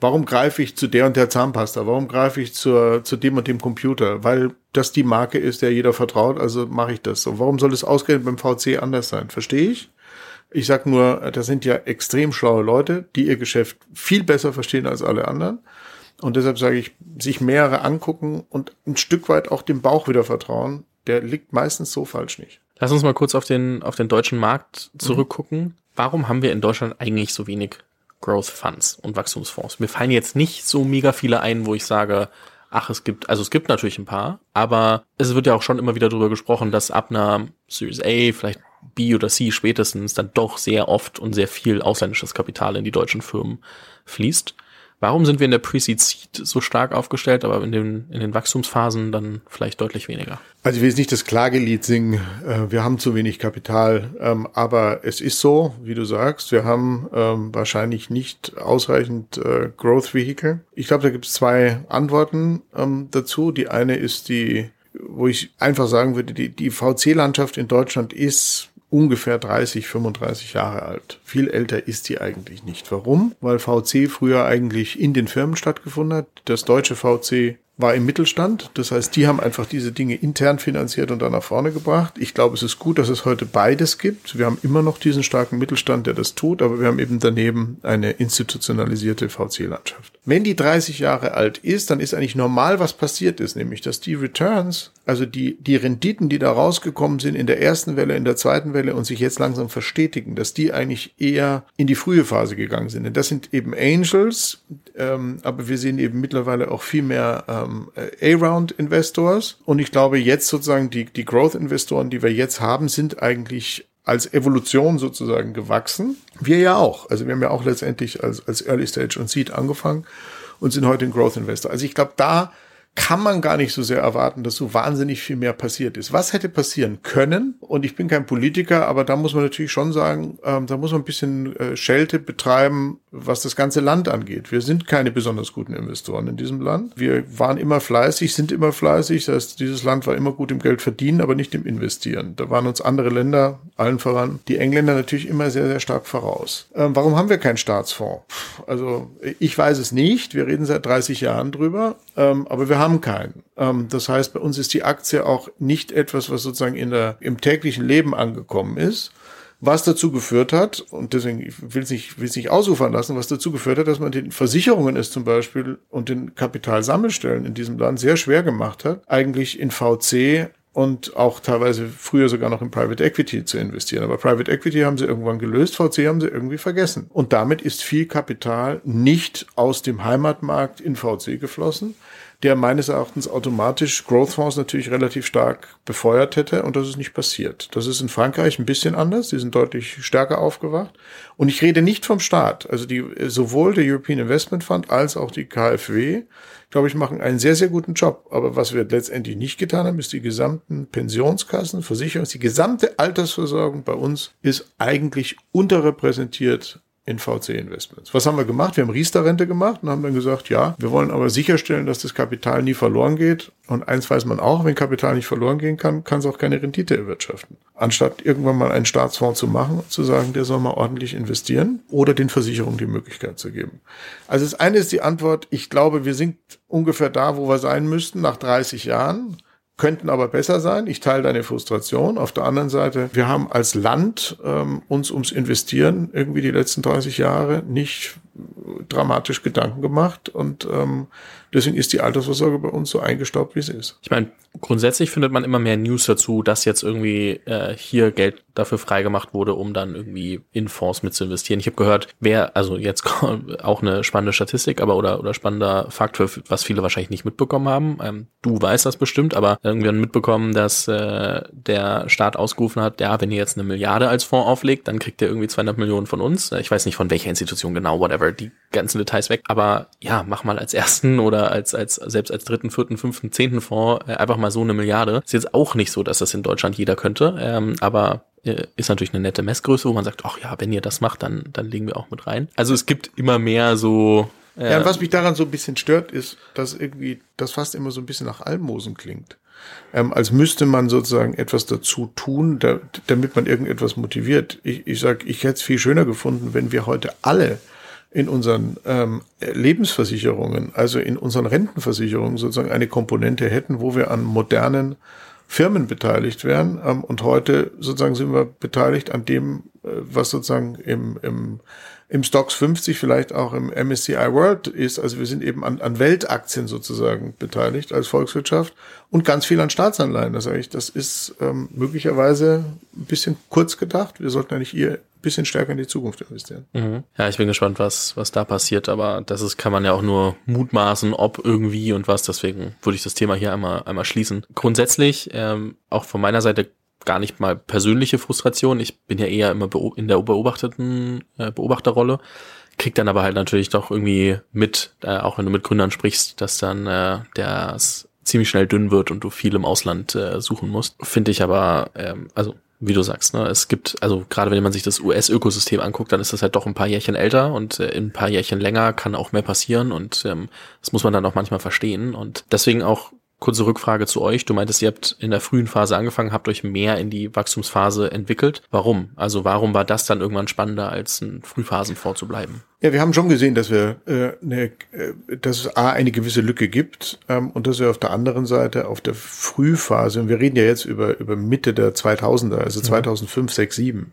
Warum greife ich zu der und der Zahnpasta? Warum greife ich zur, zu dem und dem Computer? Weil das die Marke ist, der jeder vertraut, also mache ich das. Und warum soll es ausgerechnet beim VC anders sein? Verstehe ich? Ich sag nur, das sind ja extrem schlaue Leute, die ihr Geschäft viel besser verstehen als alle anderen. Und deshalb sage ich, sich mehrere angucken und ein Stück weit auch dem Bauch wieder vertrauen, der liegt meistens so falsch nicht. Lass uns mal kurz auf den, auf den deutschen Markt zurückgucken. Mhm. Warum haben wir in Deutschland eigentlich so wenig Growth Funds und Wachstumsfonds? Mir fallen jetzt nicht so mega viele ein, wo ich sage, ach, es gibt, also es gibt natürlich ein paar, aber es wird ja auch schon immer wieder darüber gesprochen, dass ab einer Series A, vielleicht B oder C spätestens, dann doch sehr oft und sehr viel ausländisches Kapital in die deutschen Firmen fließt. Warum sind wir in der Pre-Seed so stark aufgestellt, aber in den, in den Wachstumsphasen dann vielleicht deutlich weniger? Also ich will jetzt nicht das Klagelied singen, äh, wir haben zu wenig Kapital, ähm, aber es ist so, wie du sagst, wir haben ähm, wahrscheinlich nicht ausreichend äh, Growth Vehicle. Ich glaube, da gibt es zwei Antworten ähm, dazu. Die eine ist die, wo ich einfach sagen würde, die, die VC-Landschaft in Deutschland ist ungefähr 30, 35 Jahre alt. Viel älter ist die eigentlich nicht. Warum? Weil VC früher eigentlich in den Firmen stattgefunden hat. Das deutsche VC war im Mittelstand. Das heißt, die haben einfach diese Dinge intern finanziert und dann nach vorne gebracht. Ich glaube, es ist gut, dass es heute beides gibt. Wir haben immer noch diesen starken Mittelstand, der das tut, aber wir haben eben daneben eine institutionalisierte VC-Landschaft. Wenn die 30 Jahre alt ist, dann ist eigentlich normal, was passiert ist, nämlich, dass die Returns, also die, die Renditen, die da rausgekommen sind in der ersten Welle, in der zweiten Welle und sich jetzt langsam verstetigen, dass die eigentlich eher in die frühe Phase gegangen sind. Denn das sind eben Angels, ähm, aber wir sehen eben mittlerweile auch viel mehr ähm, ähm, A-Round-Investors. Und ich glaube, jetzt sozusagen die, die Growth-Investoren, die wir jetzt haben, sind eigentlich als Evolution sozusagen gewachsen. Wir ja auch. Also wir haben ja auch letztendlich als, als Early Stage und Seed angefangen und sind heute ein Growth Investor. Also ich glaube, da kann man gar nicht so sehr erwarten, dass so wahnsinnig viel mehr passiert ist. Was hätte passieren können? Und ich bin kein Politiker, aber da muss man natürlich schon sagen, ähm, da muss man ein bisschen äh, Schelte betreiben, was das ganze Land angeht. Wir sind keine besonders guten Investoren in diesem Land. Wir waren immer fleißig, sind immer fleißig. Das heißt, dieses Land war immer gut im Geld verdienen, aber nicht im Investieren. Da waren uns andere Länder, allen voran, die Engländer natürlich immer sehr, sehr stark voraus. Ähm, warum haben wir keinen Staatsfonds? Also ich weiß es nicht. Wir reden seit 30 Jahren drüber, ähm, aber wir haben keinen. Ähm, das heißt, bei uns ist die Aktie auch nicht etwas, was sozusagen in der, im täglichen Leben angekommen ist was dazu geführt hat, und deswegen will es nicht, will es nicht ausufern lassen, was dazu geführt hat, dass man den Versicherungen es zum Beispiel und den Kapitalsammelstellen in diesem Land sehr schwer gemacht hat, eigentlich in VC und auch teilweise früher sogar noch in Private Equity zu investieren. Aber Private Equity haben sie irgendwann gelöst, VC haben sie irgendwie vergessen. Und damit ist viel Kapital nicht aus dem Heimatmarkt in VC geflossen, der meines Erachtens automatisch Growth Fonds natürlich relativ stark befeuert hätte und das ist nicht passiert. Das ist in Frankreich ein bisschen anders, die sind deutlich stärker aufgewacht. Und ich rede nicht vom Staat, also die sowohl der European Investment Fund als auch die KfW, glaube ich, machen einen sehr sehr guten Job, aber was wir letztendlich nicht getan haben, ist die gesamten Pensionskassen, Versicherungs, die gesamte Altersversorgung bei uns ist eigentlich unterrepräsentiert in VC-Investments. Was haben wir gemacht? Wir haben Riester-Rente gemacht und haben dann gesagt, ja, wir wollen aber sicherstellen, dass das Kapital nie verloren geht. Und eins weiß man auch, wenn Kapital nicht verloren gehen kann, kann es auch keine Rendite erwirtschaften. Anstatt irgendwann mal einen Staatsfonds zu machen und zu sagen, der soll mal ordentlich investieren oder den Versicherungen die Möglichkeit zu geben. Also das eine ist die Antwort, ich glaube, wir sind ungefähr da, wo wir sein müssten nach 30 Jahren könnten aber besser sein. Ich teile deine Frustration. Auf der anderen Seite, wir haben als Land ähm, uns ums Investieren irgendwie die letzten 30 Jahre nicht dramatisch Gedanken gemacht und ähm, deswegen ist die Altersvorsorge bei uns so eingestaubt, wie es ist. Ich meine, grundsätzlich findet man immer mehr News dazu, dass jetzt irgendwie äh, hier Geld dafür freigemacht wurde, um dann irgendwie in Fonds mit zu investieren. Ich habe gehört, wer, also jetzt auch eine spannende Statistik, aber oder oder spannender Faktor, was viele wahrscheinlich nicht mitbekommen haben. Ähm, du weißt das bestimmt, aber irgendwie mitbekommen, dass äh, der Staat ausgerufen hat, ja, wenn ihr jetzt eine Milliarde als Fonds auflegt, dann kriegt ihr irgendwie 200 Millionen von uns. Ich weiß nicht von welcher Institution genau, whatever, die ganzen Details weg. Aber ja, mach mal als ersten oder als als selbst als dritten, vierten, fünften, zehnten Fonds äh, einfach mal so eine Milliarde. Ist jetzt auch nicht so, dass das in Deutschland jeder könnte, ähm, aber äh, ist natürlich eine nette Messgröße, wo man sagt, ach ja, wenn ihr das macht, dann, dann legen wir auch mit rein. Also es gibt immer mehr so. Äh, ja, was mich daran so ein bisschen stört, ist, dass irgendwie das fast immer so ein bisschen nach Almosen klingt. Ähm, als müsste man sozusagen etwas dazu tun, da, damit man irgendetwas motiviert. Ich, ich sag, ich hätte es viel schöner gefunden, wenn wir heute alle in unseren ähm, Lebensversicherungen, also in unseren Rentenversicherungen sozusagen eine Komponente hätten, wo wir an modernen Firmen beteiligt wären. Ähm, und heute sozusagen sind wir beteiligt an dem, äh, was sozusagen im, im, im Stocks 50, vielleicht auch im MSCI World ist. Also wir sind eben an, an Weltaktien sozusagen beteiligt als Volkswirtschaft und ganz viel an Staatsanleihen. Das, ich, das ist ähm, möglicherweise ein bisschen kurz gedacht. Wir sollten eigentlich eher bisschen stärker in die Zukunft investieren. Mhm. Ja, ich bin gespannt, was, was da passiert, aber das ist, kann man ja auch nur mutmaßen, ob irgendwie und was, deswegen würde ich das Thema hier einmal, einmal schließen. Grundsätzlich, ähm, auch von meiner Seite gar nicht mal persönliche Frustration. Ich bin ja eher immer in der beobachteten äh, Beobachterrolle, krieg dann aber halt natürlich doch irgendwie mit, äh, auch wenn du mit Gründern sprichst, dass dann äh, das ziemlich schnell dünn wird und du viel im Ausland äh, suchen musst. Finde ich aber, ähm, also wie du sagst, ne, es gibt, also gerade wenn man sich das US-Ökosystem anguckt, dann ist das halt doch ein paar Jährchen älter und äh, in ein paar Jährchen länger kann auch mehr passieren und ähm, das muss man dann auch manchmal verstehen und deswegen auch kurze Rückfrage zu euch. Du meintest, ihr habt in der frühen Phase angefangen, habt euch mehr in die Wachstumsphase entwickelt. Warum? Also warum war das dann irgendwann spannender, als in Frühphasen vorzubleiben? Ja, wir haben schon gesehen, dass wir äh, ne, dass es A eine gewisse Lücke gibt ähm, und dass wir auf der anderen Seite auf der Frühphase, und wir reden ja jetzt über, über Mitte der 2000er, also 2005, 6, 7,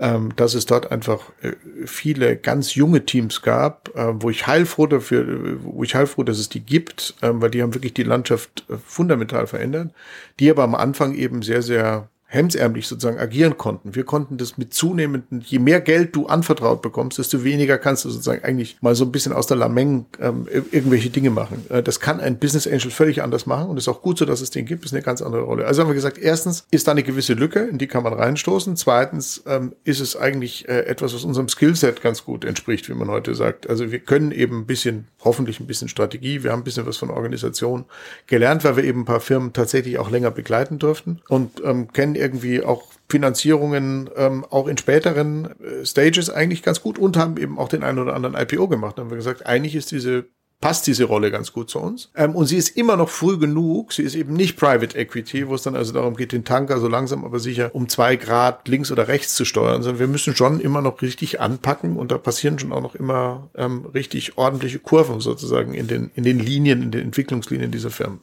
ähm, dass es dort einfach äh, viele ganz junge Teams gab, äh, wo ich heilfroh dafür, wo ich heilfroh, dass es die gibt, äh, weil die haben wirklich die Landschaft äh, fundamental verändert, die aber am Anfang eben sehr, sehr hemsärmlich sozusagen agieren konnten. Wir konnten das mit zunehmenden, je mehr Geld du anvertraut bekommst, desto weniger kannst du sozusagen eigentlich mal so ein bisschen aus der Lameng ähm, irgendwelche Dinge machen. Äh, das kann ein Business Angel völlig anders machen und ist auch gut so, dass es den gibt, ist eine ganz andere Rolle. Also haben wir gesagt, erstens ist da eine gewisse Lücke, in die kann man reinstoßen. Zweitens ähm, ist es eigentlich äh, etwas, was unserem Skillset ganz gut entspricht, wie man heute sagt. Also wir können eben ein bisschen, hoffentlich ein bisschen Strategie, wir haben ein bisschen was von Organisation gelernt, weil wir eben ein paar Firmen tatsächlich auch länger begleiten durften und ähm, kennen irgendwie auch Finanzierungen ähm, auch in späteren äh, Stages eigentlich ganz gut und haben eben auch den einen oder anderen IPO gemacht. Dann haben wir gesagt, eigentlich ist diese passt diese Rolle ganz gut zu uns. Ähm, und sie ist immer noch früh genug. Sie ist eben nicht Private Equity, wo es dann also darum geht, den Tanker so langsam aber sicher um zwei Grad links oder rechts zu steuern, sondern wir müssen schon immer noch richtig anpacken und da passieren schon auch noch immer ähm, richtig ordentliche Kurven sozusagen in den, in den Linien, in den Entwicklungslinien dieser Firmen.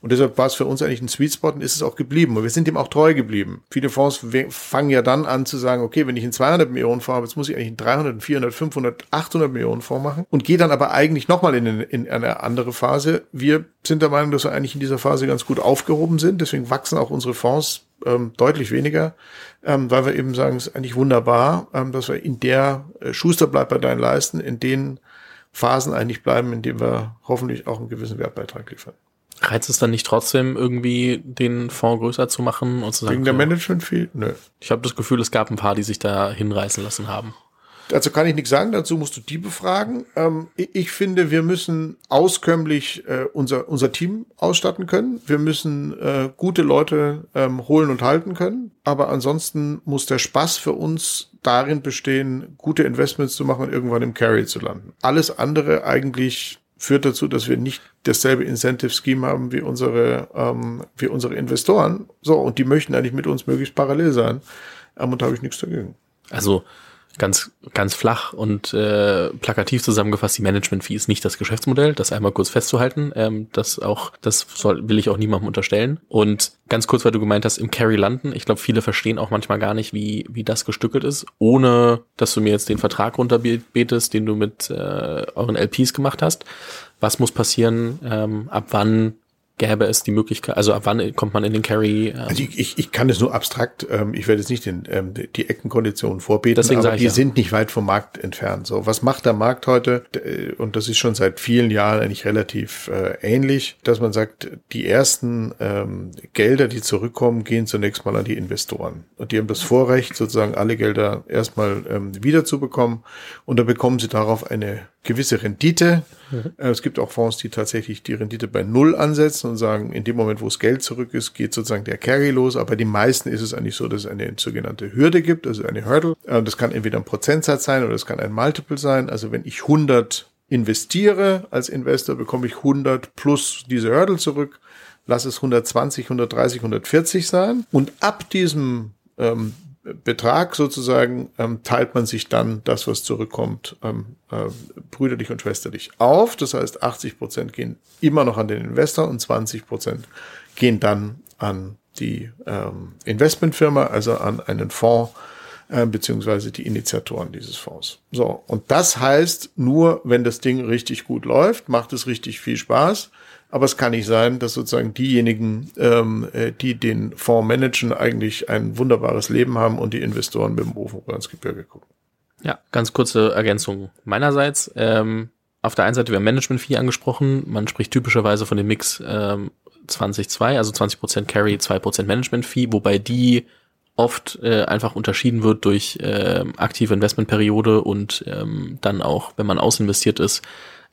Und deshalb war es für uns eigentlich ein Sweet Spot und ist es auch geblieben. Und wir sind dem auch treu geblieben. Viele Fonds fangen ja dann an zu sagen, okay, wenn ich einen 200 Millionen Fonds habe, jetzt muss ich eigentlich einen 300, 400, 500, 800 Millionen Fonds machen und gehe dann aber eigentlich nochmal in den in eine andere Phase. Wir sind der Meinung, dass wir eigentlich in dieser Phase ganz gut aufgehoben sind. Deswegen wachsen auch unsere Fonds ähm, deutlich weniger, ähm, weil wir eben sagen, es ist eigentlich wunderbar, ähm, dass wir in der äh, Schuster bleibt bei deinen Leisten, in den Phasen eigentlich bleiben, in denen wir hoffentlich auch einen gewissen Wertbeitrag liefern. Reizt es dann nicht trotzdem irgendwie, den Fonds größer zu machen und zu sagen? Wegen der Management viel? Nö. Ich habe das Gefühl, es gab ein paar, die sich da hinreißen lassen haben. Dazu kann ich nichts sagen, dazu musst du die befragen. Ähm, ich finde, wir müssen auskömmlich äh, unser, unser Team ausstatten können. Wir müssen äh, gute Leute ähm, holen und halten können. Aber ansonsten muss der Spaß für uns darin bestehen, gute Investments zu machen und irgendwann im Carry zu landen. Alles andere eigentlich führt dazu, dass wir nicht dasselbe Incentive Scheme haben wie unsere, ähm, wie unsere Investoren. So, und die möchten eigentlich mit uns möglichst parallel sein. Ähm, und da habe ich nichts dagegen. Also ganz, ganz flach und äh, plakativ zusammengefasst, die Management-Fee ist nicht das Geschäftsmodell, das einmal kurz festzuhalten. Ähm, das auch, das soll, will ich auch niemandem unterstellen. Und ganz kurz, weil du gemeint hast, im Carry landen, ich glaube, viele verstehen auch manchmal gar nicht, wie, wie das gestückelt ist, ohne dass du mir jetzt den Vertrag runterbetest, den du mit äh, euren LPs gemacht hast. Was muss passieren? Ähm, ab wann gäbe es die Möglichkeit, also ab wann kommt man in den Carry? Ähm also ich, ich, ich kann es nur abstrakt, ähm, ich werde jetzt nicht den, ähm, die Eckenkonditionen vorbeten, Deswegen aber die ja. sind nicht weit vom Markt entfernt. So, was macht der Markt heute? Äh, und das ist schon seit vielen Jahren eigentlich relativ äh, ähnlich, dass man sagt, die ersten ähm, Gelder, die zurückkommen, gehen zunächst mal an die Investoren. Und die haben das Vorrecht, sozusagen alle Gelder erstmal ähm, wiederzubekommen. Und da bekommen sie darauf eine gewisse Rendite. Mhm. Äh, es gibt auch Fonds, die tatsächlich die Rendite bei Null ansetzen sagen, in dem Moment, wo das Geld zurück ist, geht sozusagen der Carry los. Aber bei den meisten ist es eigentlich so, dass es eine sogenannte Hürde gibt, also eine Hurdle. Äh, das kann entweder ein Prozentsatz sein oder es kann ein Multiple sein. Also wenn ich 100 investiere als Investor, bekomme ich 100 plus diese Hurdle zurück. Lass es 120, 130, 140 sein. Und ab diesem ähm, Betrag sozusagen ähm, teilt man sich dann das, was zurückkommt, ähm, äh, brüderlich und schwesterlich auf. Das heißt, 80 Prozent gehen immer noch an den Investor und 20 Prozent gehen dann an die ähm, Investmentfirma, also an einen Fonds äh, beziehungsweise die Initiatoren dieses Fonds. So, und das heißt, nur wenn das Ding richtig gut läuft, macht es richtig viel Spaß, Aber es kann nicht sein, dass sozusagen diejenigen, ähm, äh, die den Fonds managen, eigentlich ein wunderbares Leben haben und die Investoren mit dem Ofen ins Gebirge gucken. Ja, ganz kurze Ergänzung meinerseits. Ähm, auf der einen Seite, wir haben Management-Fee angesprochen. Man spricht typischerweise von dem Mix ähm, 20-2, also 20% Carry, 2% Management-Fee, wobei die oft äh, einfach unterschieden wird durch äh, aktive Investmentperiode und ähm, dann auch, wenn man ausinvestiert ist,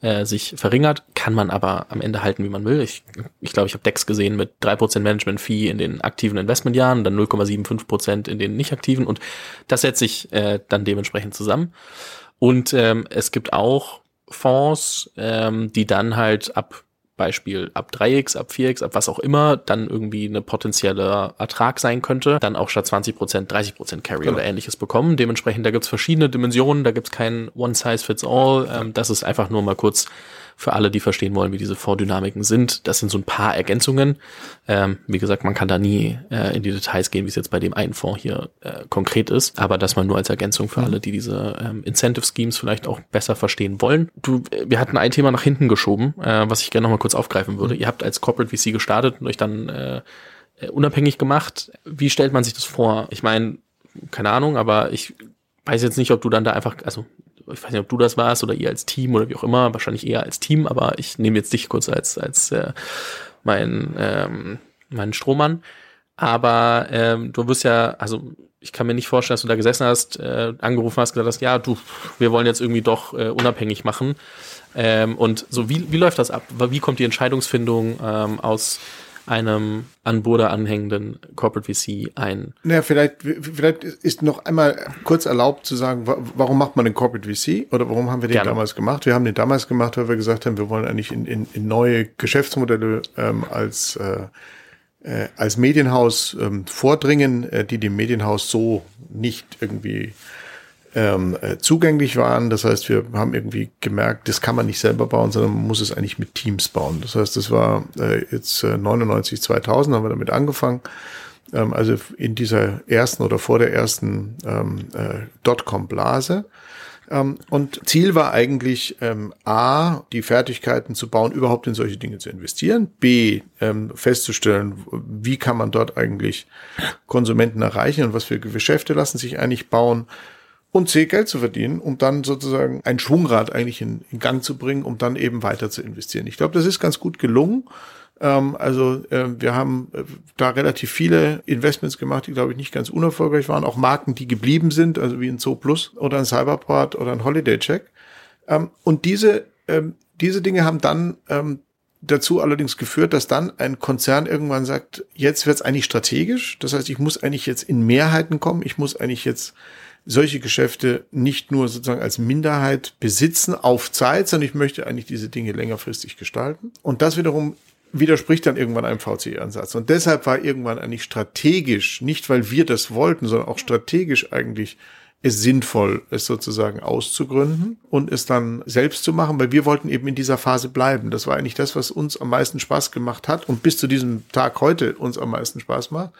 äh, sich verringert, kann man aber am Ende halten, wie man will. Ich glaube, ich, glaub, ich habe Decks gesehen mit 3% Management-Fee in den aktiven Investmentjahren, dann 0,75% in den nicht aktiven und das setzt sich äh, dann dementsprechend zusammen. Und ähm, es gibt auch Fonds, ähm, die dann halt ab Beispiel ab 3x, ab 4x, ab was auch immer, dann irgendwie eine potenzielle Ertrag sein könnte, dann auch statt 20% 30% Carry genau. oder ähnliches bekommen. Dementsprechend, da gibt's verschiedene Dimensionen, da gibt's kein One-Size-Fits-All. Ähm, das ist einfach nur mal kurz für alle, die verstehen wollen, wie diese Vordynamiken sind. Das sind so ein paar Ergänzungen. Ähm, wie gesagt, man kann da nie äh, in die Details gehen, wie es jetzt bei dem einen Fonds hier äh, konkret ist, aber das mal nur als Ergänzung für alle, die diese ähm, Incentive Schemes vielleicht auch besser verstehen wollen. Du, wir hatten ein Thema nach hinten geschoben, äh, was ich gerne noch mal kurz aufgreifen würde. Mhm. Ihr habt als Corporate VC gestartet und euch dann äh, äh, unabhängig gemacht. Wie stellt man sich das vor? Ich meine, keine Ahnung, aber ich weiß jetzt nicht, ob du dann da einfach, also ich weiß nicht, ob du das warst oder ihr als Team oder wie auch immer, wahrscheinlich eher als Team, aber ich nehme jetzt dich kurz als, als äh, mein, ähm, mein Strohmann. Aber ähm, du wirst ja, also ich kann mir nicht vorstellen, dass du da gesessen hast, äh, angerufen hast, gesagt hast, ja, du, wir wollen jetzt irgendwie doch äh, unabhängig machen. Ähm, und so, wie, wie läuft das ab? Wie kommt die Entscheidungsfindung ähm, aus einem an Burda anhängenden Corporate VC ein. Naja, vielleicht, vielleicht ist noch einmal kurz erlaubt zu sagen, warum macht man den Corporate VC oder warum haben wir den Gerne. damals gemacht? Wir haben den damals gemacht, weil wir gesagt haben, wir wollen eigentlich in, in, in neue Geschäftsmodelle ähm, als äh, äh, als Medienhaus ähm, vordringen, äh, die dem Medienhaus so nicht irgendwie ähm, äh, zugänglich waren. Das heißt, wir haben irgendwie gemerkt, das kann man nicht selber bauen, sondern man muss es eigentlich mit Teams bauen. Das heißt, das war äh, jetzt äh, 99, 2000 haben wir damit angefangen. Ähm, also in dieser ersten oder vor der ersten ähm, äh, Dotcom-Blase. Ähm, und Ziel war eigentlich ähm, A, die Fertigkeiten zu bauen, überhaupt in solche Dinge zu investieren. B, ähm, festzustellen, wie kann man dort eigentlich Konsumenten erreichen und was für Geschäfte lassen sich eigentlich bauen und C, Geld zu verdienen, um dann sozusagen ein Schwungrad eigentlich in, in Gang zu bringen, um dann eben weiter zu investieren. Ich glaube, das ist ganz gut gelungen. Ähm, also äh, wir haben äh, da relativ viele Investments gemacht, die, glaube ich, nicht ganz unerfolgreich waren. Auch Marken, die geblieben sind, also wie ein Zoo Plus oder ein Cyberport oder ein Holiday Check. Ähm, und diese, ähm, diese Dinge haben dann dazu allerdings geführt, dass dann ein Konzern irgendwann sagt, jetzt wird es eigentlich strategisch. Das heißt, ich muss eigentlich jetzt in Mehrheiten kommen. Ich muss eigentlich jetzt solche Geschäfte nicht nur sozusagen als Minderheit besitzen auf Zeit, sondern ich möchte eigentlich diese Dinge längerfristig gestalten. Und das wiederum widerspricht dann irgendwann einem VC-Ansatz. Und deshalb war irgendwann eigentlich strategisch, nicht weil wir das wollten, sondern auch strategisch eigentlich es sinnvoll, es sozusagen auszugründen und es dann selbst zu machen, weil wir wollten eben in dieser Phase bleiben. Das war eigentlich das, was uns am meisten Spaß gemacht hat und bis zu diesem Tag heute uns am meisten Spaß macht,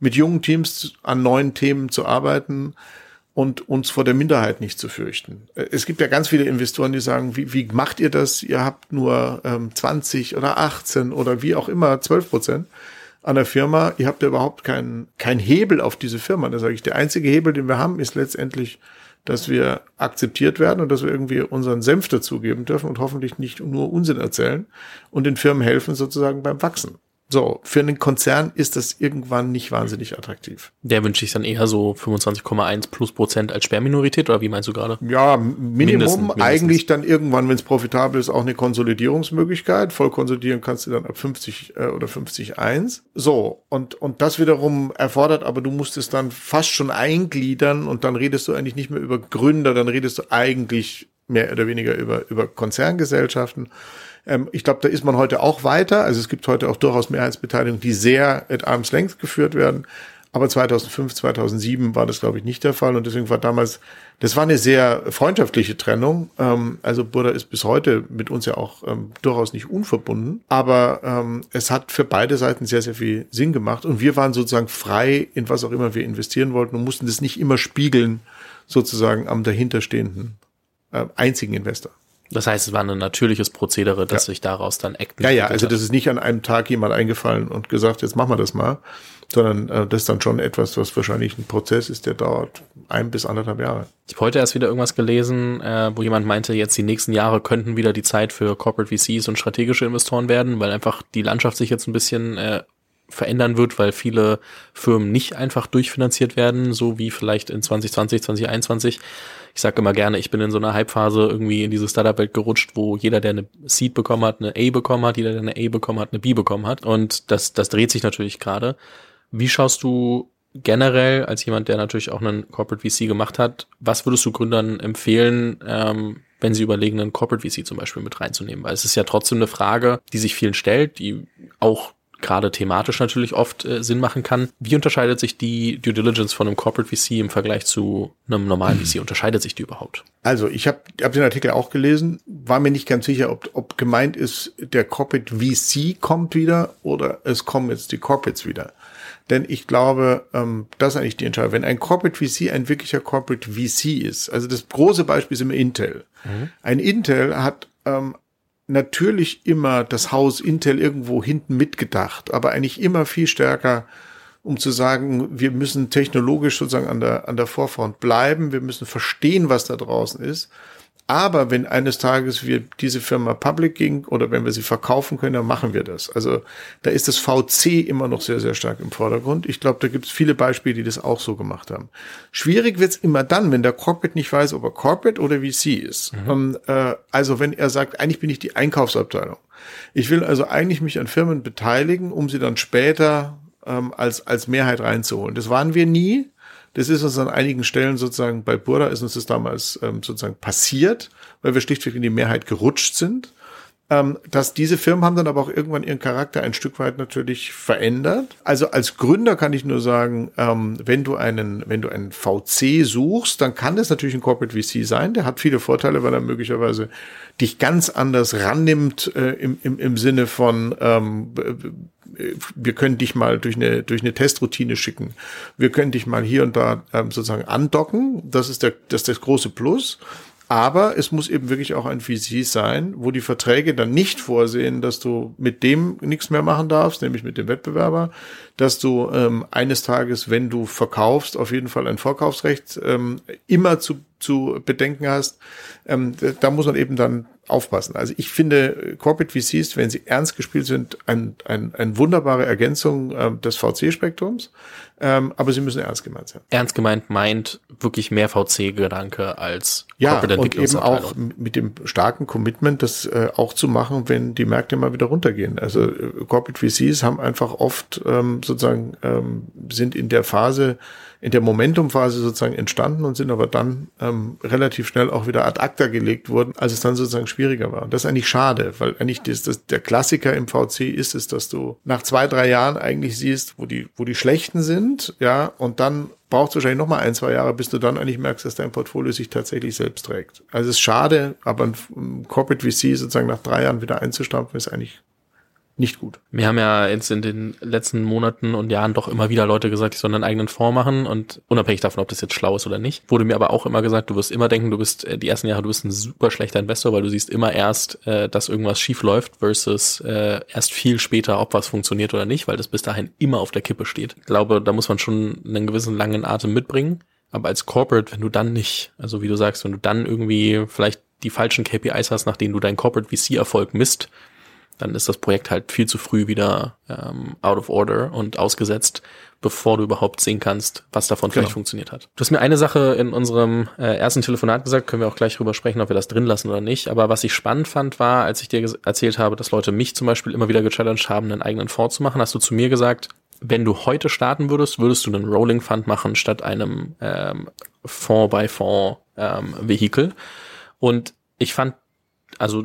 mit jungen Teams an neuen Themen zu arbeiten, und uns vor der Minderheit nicht zu fürchten. Es gibt ja ganz viele Investoren, die sagen, wie, wie macht ihr das? Ihr habt nur ähm, 20 oder 18 oder wie auch immer 12 Prozent an der Firma. Ihr habt ja überhaupt keinen kein Hebel auf diese Firma. Da sage ich, der einzige Hebel, den wir haben, ist letztendlich, dass wir akzeptiert werden und dass wir irgendwie unseren Senf dazugeben dürfen und hoffentlich nicht nur Unsinn erzählen und den Firmen helfen sozusagen beim Wachsen. So, für einen Konzern ist das irgendwann nicht wahnsinnig attraktiv. Der wünscht sich dann eher so 25,1 plus Prozent als Sperrminorität oder wie meinst du gerade? Ja, Minimum mindestens, mindestens. eigentlich dann irgendwann, wenn es profitabel ist, auch eine Konsolidierungsmöglichkeit. Voll konsolidieren kannst du dann ab 50 äh, oder 50,1. So, und, und das wiederum erfordert, aber du musst es dann fast schon eingliedern und dann redest du eigentlich nicht mehr über Gründer, dann redest du eigentlich mehr oder weniger über, über Konzerngesellschaften. Ähm, ich glaube, da ist man heute auch weiter. Also es gibt heute auch durchaus Mehrheitsbeteiligungen, die sehr at arm's length geführt werden. Aber 2005, 2007 war das, glaube ich, nicht der Fall. Und deswegen war damals, das war eine sehr freundschaftliche Trennung. Ähm, also Burda ist bis heute mit uns ja auch ähm, durchaus nicht unverbunden. Aber ähm, es hat für beide Seiten sehr, sehr viel Sinn gemacht. Und wir waren sozusagen frei, in was auch immer wir investieren wollten und mussten das nicht immer spiegeln, sozusagen am dahinterstehenden äh, einzigen Investor Das heißt, es war ein natürliches Prozedere, dass ja. sich daraus dann Acten. Ja, ja, also das ist nicht an einem Tag jemand eingefallen und gesagt, jetzt machen wir das mal, sondern äh, das ist dann schon etwas, was wahrscheinlich ein Prozess ist, der dauert ein bis anderthalb Jahre. Ich habe heute erst wieder irgendwas gelesen, äh, wo jemand meinte, jetzt die nächsten Jahre könnten wieder die Zeit für Corporate VCs und strategische Investoren werden, weil einfach die Landschaft sich jetzt ein bisschen äh, verändern wird, weil viele Firmen nicht einfach durchfinanziert werden, so wie vielleicht in 2020, 2021. Ich sage immer gerne, ich bin in so einer Hypephase irgendwie in diese Startup-Welt gerutscht, wo jeder, der eine Seed bekommen hat, eine A bekommen hat, jeder, der eine A bekommen hat, eine B bekommen hat. Und das, das dreht sich natürlich gerade. Wie schaust du generell als jemand, der natürlich auch einen Corporate VC gemacht hat, was würdest du Gründern empfehlen, ähm, wenn sie überlegen, einen Corporate VC zum Beispiel mit reinzunehmen? Weil es ist ja trotzdem eine Frage, die sich vielen stellt, die auch gerade thematisch natürlich oft äh, Sinn machen kann. Wie unterscheidet sich die Due Diligence von einem Corporate VC im Vergleich zu einem normalen VC? Unterscheidet sich die überhaupt? Also ich habe hab den Artikel auch gelesen, war mir nicht ganz sicher, ob, ob gemeint ist, der Corporate VC kommt wieder oder es kommen jetzt die Corporates wieder. Denn ich glaube, ähm, das ist eigentlich die Entscheidung. Wenn ein Corporate VC ein wirklicher Corporate VC ist, also das große Beispiel ist immer Intel. Mhm. Ein Intel hat ähm, natürlich immer das Haus Intel irgendwo hinten mitgedacht, aber eigentlich immer viel stärker, um zu sagen, wir müssen technologisch sozusagen an der, an der Vorfront bleiben, wir müssen verstehen, was da draußen ist aber wenn eines Tages wir diese Firma public ging oder wenn wir sie verkaufen können, dann machen wir das. Also da ist das VC immer noch sehr, sehr stark im Vordergrund. Ich glaube, da gibt es viele Beispiele, die das auch so gemacht haben. Schwierig wird's immer dann, wenn der Corporate nicht weiß, ob er Corporate oder VC ist. Mhm. Um, äh, also wenn er sagt, eigentlich bin ich die Einkaufsabteilung. Ich will also eigentlich mich an Firmen beteiligen, um sie dann später ähm, als, als Mehrheit reinzuholen. Das waren wir nie. Das ist uns an einigen Stellen sozusagen bei Burda ist uns das damals ähm, sozusagen passiert, weil wir schlichtweg in die Mehrheit gerutscht sind. Ähm, dass diese Firmen haben dann aber auch irgendwann ihren Charakter ein Stück weit natürlich verändert. Also als Gründer kann ich nur sagen, ähm, wenn du einen, wenn du einen VC suchst, dann kann das natürlich ein Corporate VC sein. Der hat viele Vorteile, weil er möglicherweise dich ganz anders rannimmt äh, im, im, im Sinne von ähm, wir können dich mal durch eine, durch eine Testroutine schicken. Wir können dich mal hier und da ähm, sozusagen andocken. Das ist der, das ist das große Plus. Aber es muss eben wirklich auch ein VC sein, wo die Verträge dann nicht vorsehen, dass du mit dem nichts mehr machen darfst, nämlich mit dem Wettbewerber, dass du ähm, eines Tages, wenn du verkaufst, auf jeden Fall ein Vorkaufsrecht ähm, immer zu, zu bedenken hast. Ähm, da muss man eben dann aufpassen. Also ich finde Corporate VCs, wenn sie ernst gespielt sind, ein, ein, eine wunderbare Ergänzung äh, des VC-Spektrums, ähm, aber sie müssen ernst gemeint sein. Ernst gemeint meint wirklich mehr VC-Gedanke als ja, Corporate und eben auch mit dem starken Commitment, das äh, auch zu machen, wenn die Märkte mal wieder runtergehen. Also äh, Corporate VCs haben einfach oft ähm, sozusagen ähm, sind in der Phase in der Momentumphase sozusagen entstanden und sind aber dann ähm, relativ schnell auch wieder ad acta gelegt worden, als es dann sozusagen schwieriger war. Und das ist eigentlich schade, weil eigentlich das, das, der Klassiker im VC ist es, dass du nach zwei, drei Jahren eigentlich siehst, wo die, wo die Schlechten sind, ja, und dann braucht es wahrscheinlich noch mal ein, zwei Jahre, bis du dann eigentlich merkst, dass dein Portfolio sich tatsächlich selbst trägt. Also es ist schade, aber ein Corporate VC sozusagen nach drei Jahren wieder einzustampfen, ist eigentlich nicht gut. Wir haben ja jetzt in den letzten Monaten und Jahren doch immer wieder Leute gesagt, ich soll einen eigenen Fonds machen und unabhängig davon, ob das jetzt schlau ist oder nicht, wurde mir aber auch immer gesagt, du wirst immer denken, du bist äh, die ersten Jahre, du bist ein super schlechter Investor, weil du siehst immer erst, äh, dass irgendwas schief läuft versus äh, erst viel später, ob was funktioniert oder nicht, weil das bis dahin immer auf der Kippe steht. Ich glaube, da muss man schon einen gewissen langen Atem mitbringen. Aber als Corporate, wenn du dann nicht, also wie du sagst, wenn du dann irgendwie vielleicht die falschen KPIs hast, nach denen du deinen Corporate VC-Erfolg misst, dann ist das Projekt halt viel zu früh wieder ähm, out of order und ausgesetzt, bevor du überhaupt sehen kannst, was davon genau. vielleicht funktioniert hat. Du hast mir eine Sache in unserem äh, ersten Telefonat gesagt, können wir auch gleich drüber sprechen, ob wir das drin lassen oder nicht. Aber was ich spannend fand, war, als ich dir erzählt habe, dass Leute mich zum Beispiel immer wieder gechallenged haben, einen eigenen Fonds zu machen, hast du zu mir gesagt, wenn du heute starten würdest, würdest du einen Rolling Fund machen statt einem ähm, Fonds by Fonds ähm, Vehikel. Und ich fand, also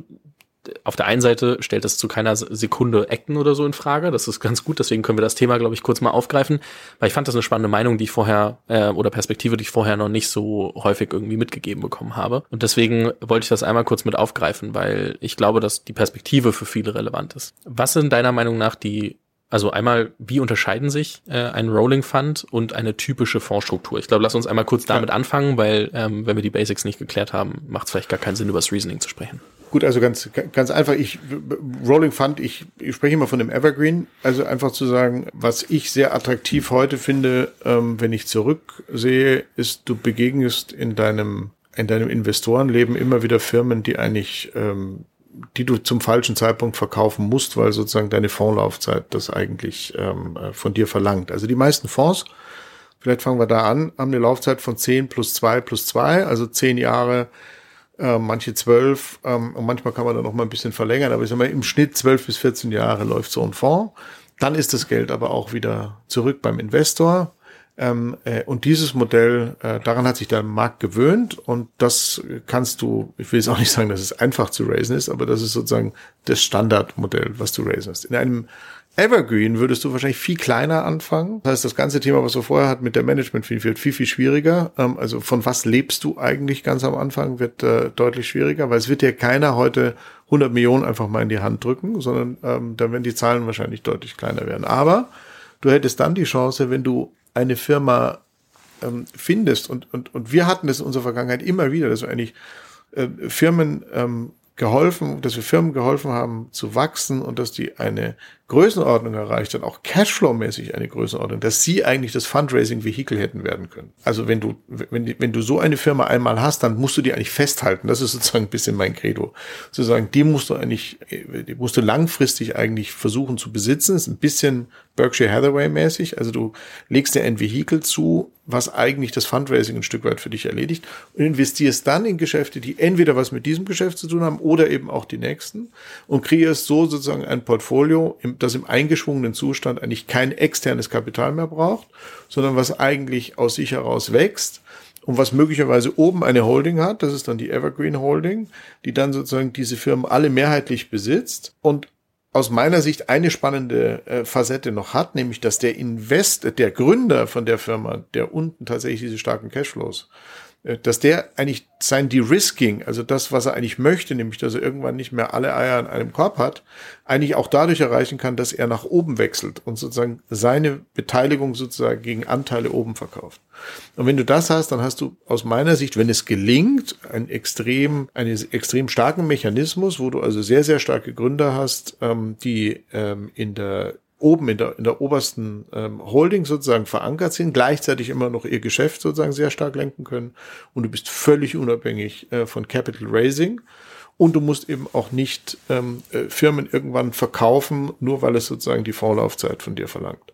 auf der einen Seite stellt das zu keiner Sekunde Acten oder so in Frage. Das ist ganz gut, deswegen können wir das Thema, glaube ich, kurz mal aufgreifen. Weil ich fand das eine spannende Meinung, die ich vorher äh, oder Perspektive, die ich vorher noch nicht so häufig irgendwie mitgegeben bekommen habe. Und deswegen wollte ich das einmal kurz mit aufgreifen, weil ich glaube, dass die Perspektive für viele relevant ist. Was sind deiner Meinung nach die Also einmal, wie unterscheiden sich äh, ein Rolling Fund und eine typische Fondsstruktur? Ich glaube, lass uns einmal kurz damit ja. anfangen, weil ähm, wenn wir die Basics nicht geklärt haben, macht es vielleicht gar keinen Sinn, über das Reasoning zu sprechen. Gut, also ganz, ganz einfach, ich, Rolling Fund, ich, ich spreche immer von dem Evergreen, also einfach zu sagen, was ich sehr attraktiv heute finde, ähm, wenn ich zurücksehe, ist, du begegnest in deinem, in deinem Investorenleben immer wieder Firmen, die eigentlich, ähm, die du zum falschen Zeitpunkt verkaufen musst, weil sozusagen deine Fondslaufzeit das eigentlich ähm, äh, von dir verlangt. Also die meisten Fonds, vielleicht fangen wir da an, haben eine Laufzeit von 10 plus 2 plus 2, also 10 Jahre äh, manche zwölf ähm, und manchmal kann man da noch mal ein bisschen verlängern, aber ich sag mal, im Schnitt zwölf bis 14 Jahre läuft so ein Fonds. Dann ist das Geld aber auch wieder zurück beim Investor. Ähm, äh, und dieses Modell, äh, daran hat sich der Markt gewöhnt und das kannst du, ich will jetzt auch nicht sagen, dass es einfach zu raisen ist, aber das ist sozusagen das Standardmodell, was du raisen hast. In einem Evergreen würdest du wahrscheinlich viel kleiner anfangen. Das heißt, das ganze Thema, was du vorher hat mit der Management wird viel, viel schwieriger. Ähm, also von was lebst du eigentlich ganz am Anfang, wird äh, deutlich schwieriger, weil es wird dir keiner heute 100 Millionen einfach mal in die Hand drücken, sondern ähm, da werden die Zahlen wahrscheinlich deutlich kleiner werden. Aber du hättest dann die Chance, wenn du eine Firma ähm, findest und, und, und wir hatten es in unserer Vergangenheit immer wieder, dass wir eigentlich äh, Firmen ähm, geholfen, dass wir Firmen geholfen haben zu wachsen und dass die eine Größenordnung erreicht hat, auch Cashflow-mäßig eine Größenordnung, dass sie eigentlich das Fundraising-Vehikel hätten werden können. Also wenn du, wenn, wenn du so eine Firma einmal hast, dann musst du die eigentlich festhalten. Das ist sozusagen ein bisschen mein Credo. Zu sagen, die musst du eigentlich, die musst du langfristig eigentlich versuchen zu besitzen. Das ist ein bisschen Berkshire Hathaway mäßig. Also du legst dir ein Vehikel zu, was eigentlich das Fundraising ein Stück weit für dich erledigt und investierst dann in Geschäfte, die entweder was mit diesem Geschäft zu tun haben oder eben auch die nächsten und kreierst so sozusagen ein Portfolio, das im eingeschwungenen Zustand eigentlich kein externes Kapital mehr braucht, sondern was eigentlich aus sich heraus wächst und was möglicherweise oben eine Holding hat, das ist dann die Evergreen Holding, die dann sozusagen diese Firmen alle mehrheitlich besitzt und aus meiner Sicht eine spannende äh, Facette noch hat, nämlich dass der Invest, der Gründer von der Firma, der unten tatsächlich diese starken Cashflows äh, dass der eigentlich sein De-Risking, also das, was er eigentlich möchte, nämlich dass er irgendwann nicht mehr alle Eier in einem Korb hat, eigentlich auch dadurch erreichen kann, dass er nach oben wechselt und sozusagen seine Beteiligung sozusagen gegen Anteile oben verkauft. Und wenn du das hast, dann hast du aus meiner Sicht, wenn es gelingt, einen extrem, einen extrem starken Mechanismus, wo du also sehr, sehr starke Gründer hast, ähm, die ähm, in der oben in der, in der obersten ähm, Holding sozusagen verankert sind, gleichzeitig immer noch ihr Geschäft sozusagen sehr stark lenken können und du bist völlig unabhängig äh, von Capital Raising und du musst eben auch nicht ähm, äh, Firmen irgendwann verkaufen, nur weil es sozusagen die Vorlaufzeit von dir verlangt.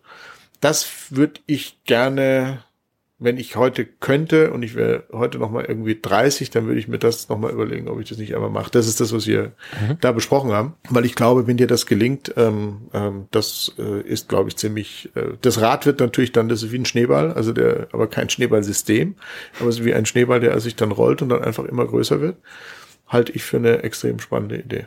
Das würde ich gerne wenn ich heute könnte und ich wäre heute noch mal irgendwie 30, dann würde ich mir das noch mal überlegen, ob ich das nicht einmal mache. Das ist das, was wir mhm. da besprochen haben, weil ich glaube, wenn dir das gelingt, ähm, ähm, das äh, ist, glaube ich, ziemlich. Äh, das Rad wird natürlich dann, das ist wie ein Schneeball, also der, aber kein Schneeballsystem, aber es ist wie ein Schneeball, der sich dann rollt und dann einfach immer größer wird. Halte ich für eine extrem spannende Idee.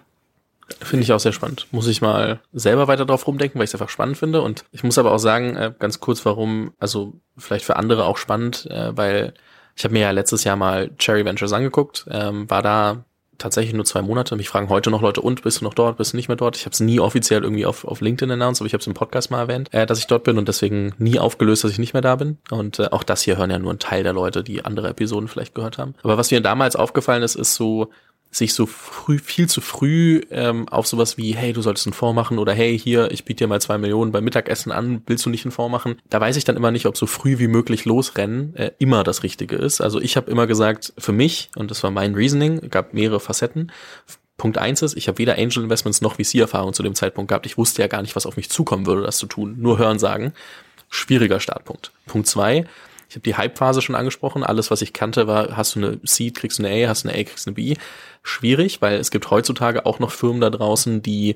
Finde ich auch sehr spannend. Muss ich mal selber weiter drauf rumdenken, weil ich es einfach spannend finde. Und ich muss aber auch sagen, äh, ganz kurz, warum, also vielleicht für andere auch spannend, äh, weil ich habe mir ja letztes Jahr mal Cherry Ventures angeguckt, ähm, war da tatsächlich nur zwei Monate. Mich fragen heute noch Leute, und bist du noch dort, bist du nicht mehr dort? Ich habe es nie offiziell irgendwie auf, auf LinkedIn announced, aber ich habe es im Podcast mal erwähnt, äh, dass ich dort bin und deswegen nie aufgelöst, dass ich nicht mehr da bin. Und auch das hier hören ja nur ein Teil der Leute, die andere Episoden vielleicht gehört haben. Aber was mir damals aufgefallen ist, ist so, sich so früh, viel zu früh ähm, auf sowas wie, hey, du solltest einen Fonds machen oder hey, hier, ich biete dir mal zwei Millionen beim Mittagessen an, willst du nicht einen Fonds machen? Da weiß ich dann immer nicht, ob so früh wie möglich losrennen äh, immer das Richtige ist. Also ich habe immer gesagt, für mich, und das war mein Reasoning, gab mehrere Facetten, Punkt eins ist, ich habe weder Angel Investments noch VC-Erfahrung zu dem Zeitpunkt gehabt. Ich wusste ja gar nicht, was auf mich zukommen würde, das zu tun. Nur hören sagen. Schwieriger Startpunkt. Punkt zwei, ich habe die Hype-Phase schon angesprochen. Alles, was ich kannte, war, hast du eine Seed, kriegst du eine A, hast du eine A, kriegst du eine B. Schwierig, weil es gibt heutzutage auch noch Firmen da draußen, die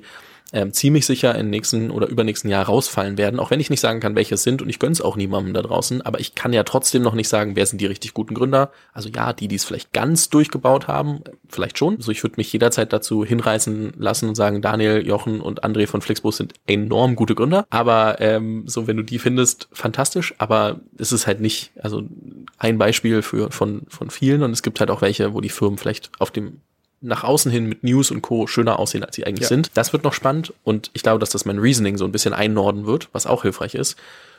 ähm, ziemlich sicher im nächsten oder übernächsten Jahr rausfallen werden, auch wenn ich nicht sagen kann, welche es sind und ich gönn's auch niemandem da draußen, aber ich kann ja trotzdem noch nicht sagen, wer sind die richtig guten Gründer. Also ja, die, die es vielleicht ganz durchgebaut haben, vielleicht schon. Also ich würde mich jederzeit dazu hinreißen lassen und sagen, Daniel, Jochen und André von Flixbus sind enorm gute Gründer, aber ähm, so, wenn du die findest, fantastisch, aber es ist halt nicht, also ein Beispiel für von, von vielen und es gibt halt auch welche, wo die Firmen vielleicht auf dem nach außen hin mit News und Co. schöner aussehen, als sie eigentlich ja. sind. Das wird noch spannend und ich glaube, dass das mein Reasoning so ein bisschen einnorden wird, was auch hilfreich ist.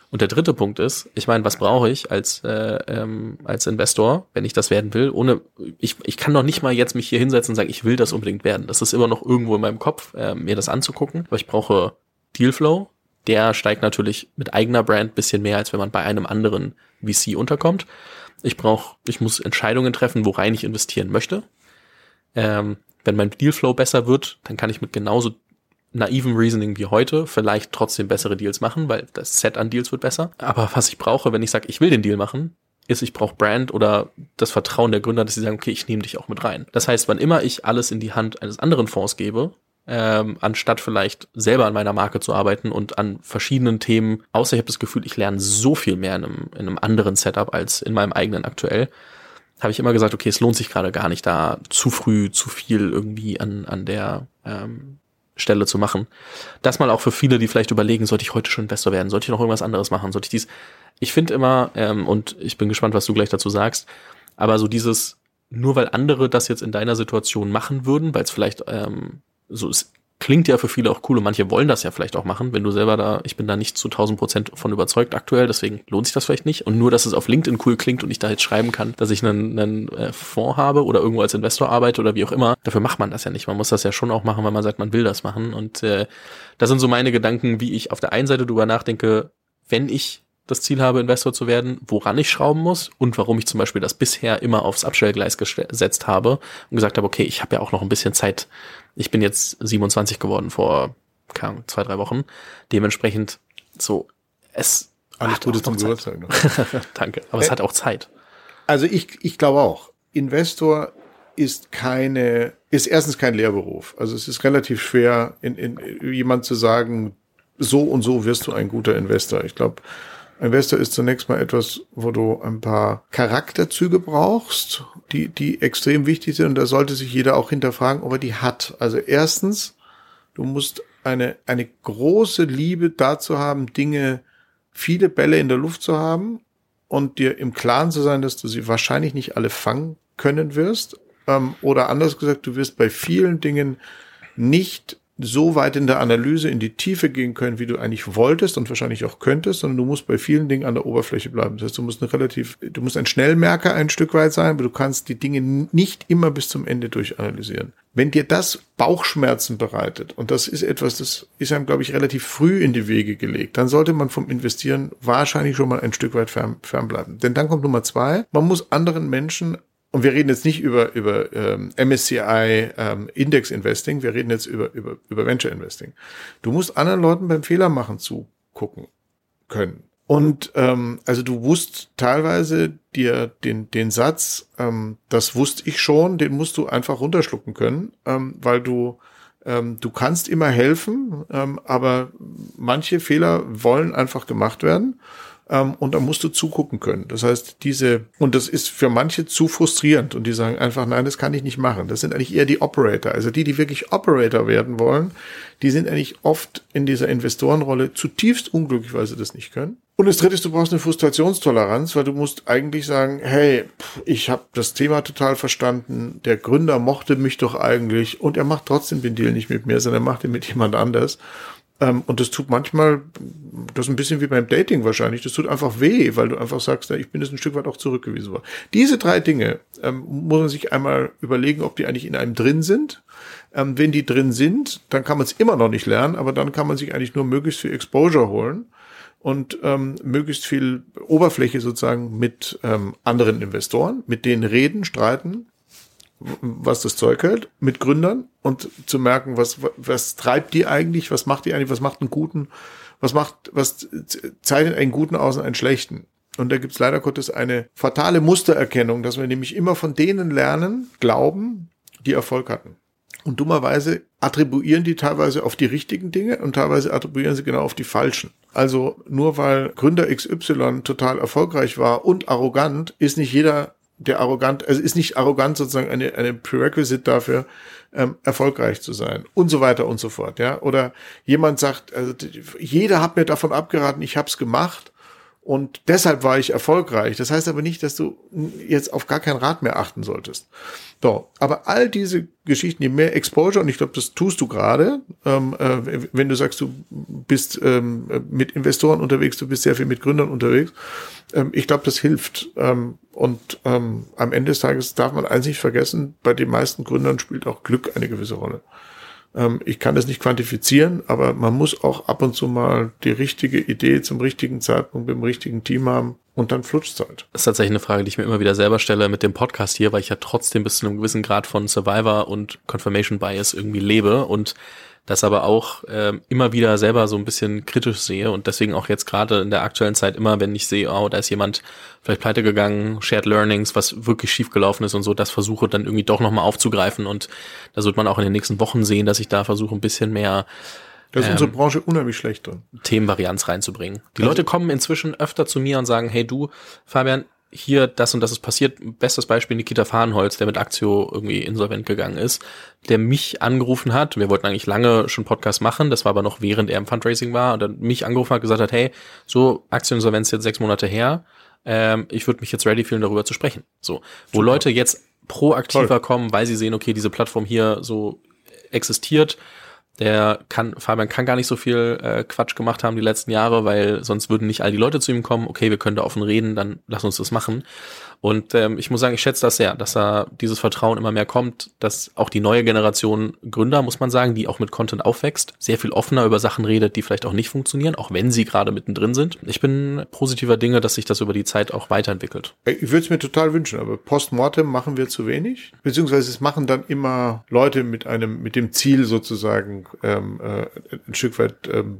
Und der dritte Punkt ist, ich meine, was brauche ich als äh, ähm, als Investor, wenn ich das werden will? Ohne ich, ich kann doch nicht mal jetzt mich hier hinsetzen und sagen, ich will das unbedingt werden. Das ist immer noch irgendwo in meinem Kopf, äh, mir das anzugucken. Aber ich brauche Dealflow. Der steigt natürlich mit eigener Brand bisschen mehr, als wenn man bei einem anderen VC unterkommt. Ich brauche, ich muss Entscheidungen treffen, worein ich investieren möchte. Ähm, wenn mein Dealflow besser wird, dann kann ich mit genauso naiven Reasoning wie heute vielleicht trotzdem bessere Deals machen, weil das Set an Deals wird besser. Aber was ich brauche, wenn ich sage, ich will den Deal machen, ist, ich brauche Brand oder das Vertrauen der Gründer, dass sie sagen, okay, ich nehme dich auch mit rein. Das heißt, wann immer ich alles in die Hand eines anderen Fonds gebe, ähm, anstatt vielleicht selber an meiner Marke zu arbeiten und an verschiedenen Themen, außer ich habe das Gefühl, ich lerne so viel mehr in einem, in einem anderen Setup als in meinem eigenen aktuell, habe ich immer gesagt, okay, es lohnt sich gerade gar nicht, da zu früh zu viel irgendwie an, an der ähm, Stelle zu machen. Das mal auch für viele, die vielleicht überlegen, sollte ich heute schon Investor werden, sollte ich noch irgendwas anderes machen, sollte ich dies. Ich finde immer, ähm, und ich bin gespannt, was du gleich dazu sagst, aber so dieses, nur weil andere das jetzt in deiner Situation machen würden, weil es vielleicht ähm, so ist, klingt ja für viele auch cool und manche wollen das ja vielleicht auch machen, wenn du selber da, ich bin da nicht zu 1000 Prozent von überzeugt aktuell, deswegen lohnt sich das vielleicht nicht. Und nur, dass es auf LinkedIn cool klingt und ich da jetzt schreiben kann, dass ich einen, einen äh, Fonds habe oder irgendwo als Investor arbeite oder wie auch immer, dafür macht man das ja nicht. Man muss das ja schon auch machen, weil man sagt, man will das machen. Und äh, das sind so meine Gedanken, wie ich auf der einen Seite drüber nachdenke, wenn ich das Ziel habe, Investor zu werden, woran ich schrauben muss und warum ich zum Beispiel das bisher immer aufs Abstellgleis gesetzt habe und gesagt habe, okay, ich habe ja auch noch ein bisschen Zeit. Ich bin jetzt 27 geworden vor keine zwei, drei Wochen. Dementsprechend so, es alles Gute zum Geburtstag. Danke. Aber äh, es hat auch Zeit. Also ich, ich glaube auch, Investor ist keine, ist erstens kein Lehrberuf. Also es ist relativ schwer, in, in jemand zu sagen, so und so wirst du ein guter Investor. Ich glaube, Investor ist zunächst mal etwas, wo du ein paar Charakterzüge brauchst, die, die extrem wichtig sind. Und da sollte sich jeder auch hinterfragen, ob er die hat. Also erstens, du musst eine, eine große Liebe dazu haben, Dinge, viele Bälle in der Luft zu haben und dir im Klaren zu sein, dass du sie wahrscheinlich nicht alle fangen können wirst. Ähm, oder anders gesagt, du wirst bei vielen Dingen nicht so weit in der Analyse in die Tiefe gehen können, wie du eigentlich wolltest und wahrscheinlich auch könntest, sondern du musst bei vielen Dingen an der Oberfläche bleiben. Das heißt, du musst eine relativ, du musst ein Schnellmerker ein Stück weit sein, aber du kannst die Dinge nicht immer bis zum Ende durchanalysieren. Wenn dir das Bauchschmerzen bereitet, und das ist etwas, das ist einem, glaube ich, relativ früh in die Wege gelegt, dann sollte man vom Investieren wahrscheinlich schon mal ein Stück weit fern, fernbleiben. Denn dann kommt Nummer zwei, man muss anderen Menschen und wir reden jetzt nicht über, über ähm, MSCI ähm, Index Investing, wir reden jetzt über, über, über Venture Investing. Du musst anderen Leuten beim Fehler machen zugucken können. Und ähm, also du wusst teilweise dir den, den Satz, ähm, das wusste ich schon, den musst du einfach runterschlucken können, ähm, weil du ähm, du kannst immer helfen, ähm, aber manche Fehler wollen einfach gemacht werden ähm, und da musst du zugucken können. Das heißt, diese, und das ist für manche zu frustrierend und die sagen einfach, nein, das kann ich nicht machen. Das sind eigentlich eher die Operator. Also die, die wirklich Operator werden wollen, die sind eigentlich oft in dieser Investorenrolle zutiefst unglücklich, weil sie das nicht können. Und das dritte ist, du brauchst eine Frustrationstoleranz, weil du musst eigentlich sagen, hey, ich habe das Thema total verstanden, der Gründer mochte mich doch eigentlich und er macht trotzdem den Deal nicht mit mir, sondern er macht ihn mit jemand anders. Ähm, und das tut manchmal, das ist ein bisschen wie beim Dating wahrscheinlich, das tut einfach weh, weil du einfach sagst, ich bin jetzt ein Stück weit auch zurückgewiesen worden. Diese drei Dinge ähm, muss man sich einmal überlegen, ob die eigentlich in einem drin sind. Ähm, wenn die drin sind, dann kann man es immer noch nicht lernen, aber dann kann man sich eigentlich nur möglichst viel Exposure holen und ähm, möglichst viel Oberfläche sozusagen mit ähm, anderen Investoren, mit denen reden, streiten, was das Zeug hält, mit Gründern und zu merken, was, was treibt die eigentlich, was macht die eigentlich, was macht einen guten, was macht, was zeichnet einen guten aus und einen schlechten. Und da gibt's leider Gottes eine fatale Mustererkennung, dass wir nämlich immer von denen lernen, glauben, die Erfolg hatten. Und dummerweise attribuieren die teilweise auf die richtigen Dinge und teilweise attribuieren sie genau auf die falschen. Also nur weil Gründer XY total erfolgreich war und arrogant, ist nicht jeder der arrogant, also ist nicht arrogant sozusagen eine, eine Prerequisite dafür, ähm, erfolgreich zu sein und so weiter und so fort, ja. Oder jemand sagt, also jeder hat mir davon abgeraten, ich habe es gemacht Und deshalb war ich erfolgreich. Das heißt aber nicht, dass du jetzt auf gar kein Rad mehr achten solltest. So, aber all diese Geschichten, die mehr Exposure, und ich glaube, das tust du gerade, ähm, äh, wenn du sagst, du bist ähm, mit Investoren unterwegs, du bist sehr viel mit Gründern unterwegs, ähm, ich glaube, das hilft. Ähm, und ähm, am Ende des Tages darf man eins nicht vergessen, bei den meisten Gründern spielt auch Glück eine gewisse Rolle. Ähm, ich kann das nicht quantifizieren, aber man muss auch ab und zu mal die richtige Idee zum richtigen Zeitpunkt mit dem richtigen Team haben und dann flutscht halt. Das ist tatsächlich eine Frage, die ich mir immer wieder selber stelle mit dem Podcast hier, weil ich ja trotzdem bis zu einem gewissen Grad von Survivor und Confirmation Bias irgendwie lebe und das aber auch äh, immer wieder selber so ein bisschen kritisch sehe und deswegen auch jetzt gerade in der aktuellen Zeit immer, wenn ich sehe, oh, da ist jemand vielleicht pleite gegangen, Shared Learnings, was wirklich schief gelaufen ist und so, das versuche dann irgendwie doch nochmal aufzugreifen und da wird man auch in den nächsten Wochen sehen, dass ich da versuche ein bisschen mehr da ist ähm, unsere Branche unheimlich schlecht drin. Themenvarianz reinzubringen. Die also, Leute kommen inzwischen öfter zu mir und sagen, hey du, Fabian, hier das und das ist passiert. Bestes Beispiel Nikita Fahrenholz, der mit Aktio irgendwie insolvent gegangen ist, der mich angerufen hat. Wir wollten eigentlich lange schon Podcast machen, das war aber noch während er im Fundraising war und dann mich angerufen hat, gesagt hat, hey, so Aktieninsolvenz jetzt sechs Monate her, ähm, ich würde mich jetzt ready fühlen, darüber zu sprechen. So, wo Super. Leute jetzt proaktiver Toll. kommen, weil sie sehen, okay, diese Plattform hier so existiert der kann, Fabian kann gar nicht so viel äh, Quatsch gemacht haben die letzten Jahre, weil sonst würden nicht all die Leute zu ihm kommen. Okay, wir können da offen reden, dann lass uns das machen. Und ähm, ich muss sagen, ich schätze das sehr, dass da dieses Vertrauen immer mehr kommt, dass auch die neue Generation Gründer, muss man sagen, die auch mit Content aufwächst, sehr viel offener über Sachen redet, die vielleicht auch nicht funktionieren, auch wenn sie gerade mittendrin sind. Ich bin positiver Dinge, dass sich das über die Zeit auch weiterentwickelt. Ich würde es mir total wünschen, aber postmortem machen wir zu wenig, beziehungsweise es machen dann immer Leute mit einem, mit dem Ziel sozusagen ähm, äh, ein Stück weit ähm,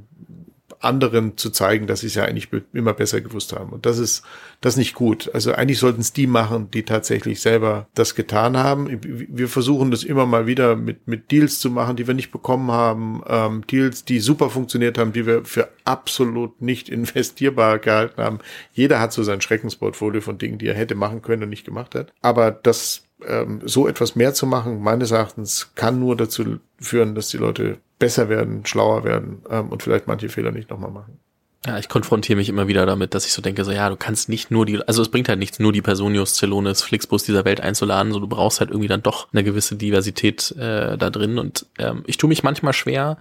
anderen zu zeigen, dass sie es ja eigentlich immer besser gewusst haben. Und das ist das ist nicht gut. Also eigentlich sollten es die machen, die tatsächlich selber das getan haben. Wir versuchen das immer mal wieder mit, mit Deals zu machen, die wir nicht bekommen haben. Ähm, Deals, die super funktioniert haben, die wir für absolut nicht investierbar gehalten haben. Jeder hat so sein Schreckensportfolio von Dingen, die er hätte machen können und nicht gemacht hat. Aber das ähm, so etwas mehr zu machen, meines Erachtens, kann nur dazu führen, dass die Leute besser werden, schlauer werden ähm, und vielleicht manche Fehler nicht nochmal machen. Ja, ich konfrontiere mich immer wieder damit, dass ich so denke, so ja, du kannst nicht nur die, also es bringt halt nichts, nur die Personius, Celonis, Flixbus dieser Welt einzuladen, so du brauchst halt irgendwie dann doch eine gewisse Diversität äh, da drin und ähm, ich tue mich manchmal schwer,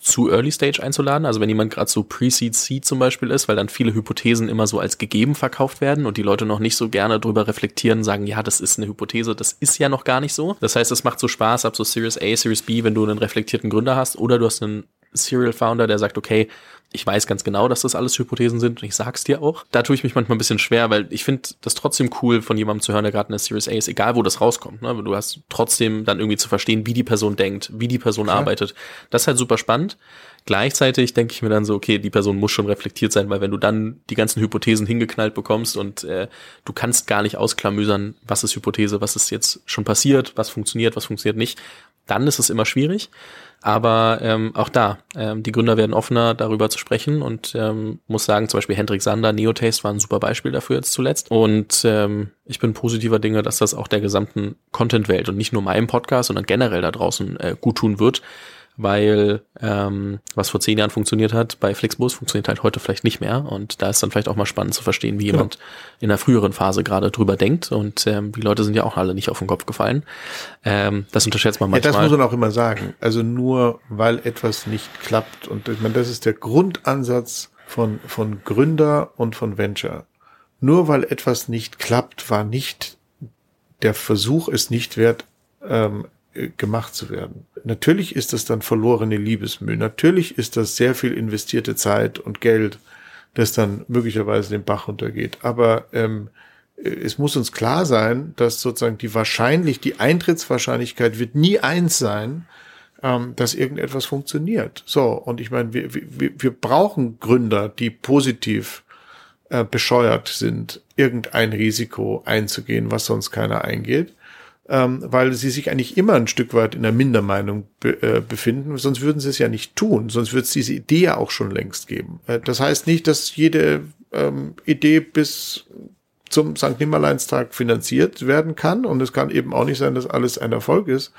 zu Early Stage einzuladen. Also wenn jemand gerade so Pre-Seed Seed zum Beispiel ist, weil dann viele Hypothesen immer so als gegeben verkauft werden und die Leute noch nicht so gerne drüber reflektieren, sagen, ja, das ist eine Hypothese, das ist ja noch gar nicht so. Das heißt, es macht so Spaß ab so Series A, Series B, wenn du einen reflektierten Gründer hast oder du hast einen Serial Founder, der sagt, okay, ich weiß ganz genau, dass das alles Hypothesen sind und ich sag's dir auch. Da tue ich mich manchmal ein bisschen schwer, weil ich finde das trotzdem cool, von jemandem zu hören, der gerade in der Series A ist, egal wo das rauskommt. Ne? Du hast trotzdem dann irgendwie zu verstehen, wie die Person denkt, wie die Person ja. arbeitet. Das ist halt super spannend. Gleichzeitig denke ich mir dann so, okay, die Person muss schon reflektiert sein, weil wenn du dann die ganzen Hypothesen hingeknallt bekommst und äh, du kannst gar nicht ausklamüsern, was ist Hypothese, was ist jetzt schon passiert, was funktioniert, was funktioniert nicht, dann ist es immer schwierig. Aber ähm, auch da, ähm, die Gründer werden offener, darüber zu sprechen und ähm, muss sagen, zum Beispiel Hendrik Sander, Neotaste war ein super Beispiel dafür jetzt zuletzt. Und ähm, ich bin positiver Dinge, dass das auch der gesamten Content-Welt und nicht nur meinem Podcast, sondern generell da draußen äh, gut tun wird weil ähm, was vor zehn Jahren funktioniert hat bei Flixbus, funktioniert halt heute vielleicht nicht mehr. Und da ist dann vielleicht auch mal spannend zu verstehen, wie jemand ja. in der früheren Phase gerade drüber denkt. Und ähm, die Leute sind ja auch alle nicht auf den Kopf gefallen. Ähm, das unterschätzt man manchmal. Ja, das muss man auch immer sagen. Also nur weil etwas nicht klappt. Und ich meine, das ist der Grundansatz von, von Gründer und von Venture. Nur weil etwas nicht klappt, war nicht der Versuch ist nicht wert, ähm, äh, gemacht zu werden. Natürlich ist das dann verlorene Liebesmühe. Natürlich ist das sehr viel investierte Zeit und Geld, das dann möglicherweise den Bach runtergeht. Aber ähm, äh, es muss uns klar sein, dass sozusagen die wahrscheinlich, die Eintrittswahrscheinlichkeit wird nie eins sein, ähm, dass irgendetwas funktioniert. So, und ich meine, wir, wir, wir brauchen Gründer, die positiv äh, bescheuert sind, irgendein Risiko einzugehen, was sonst keiner eingeht ähm, weil sie sich eigentlich immer ein Stück weit in der Mindermeinung be äh, befinden, sonst würden sie es ja nicht tun, sonst würde es diese Idee ja auch schon längst geben. Äh, das heißt nicht, dass jede ähm, Idee bis zum St. Nimmerleinstag finanziert werden kann und es kann eben auch nicht sein, dass alles ein Erfolg ist.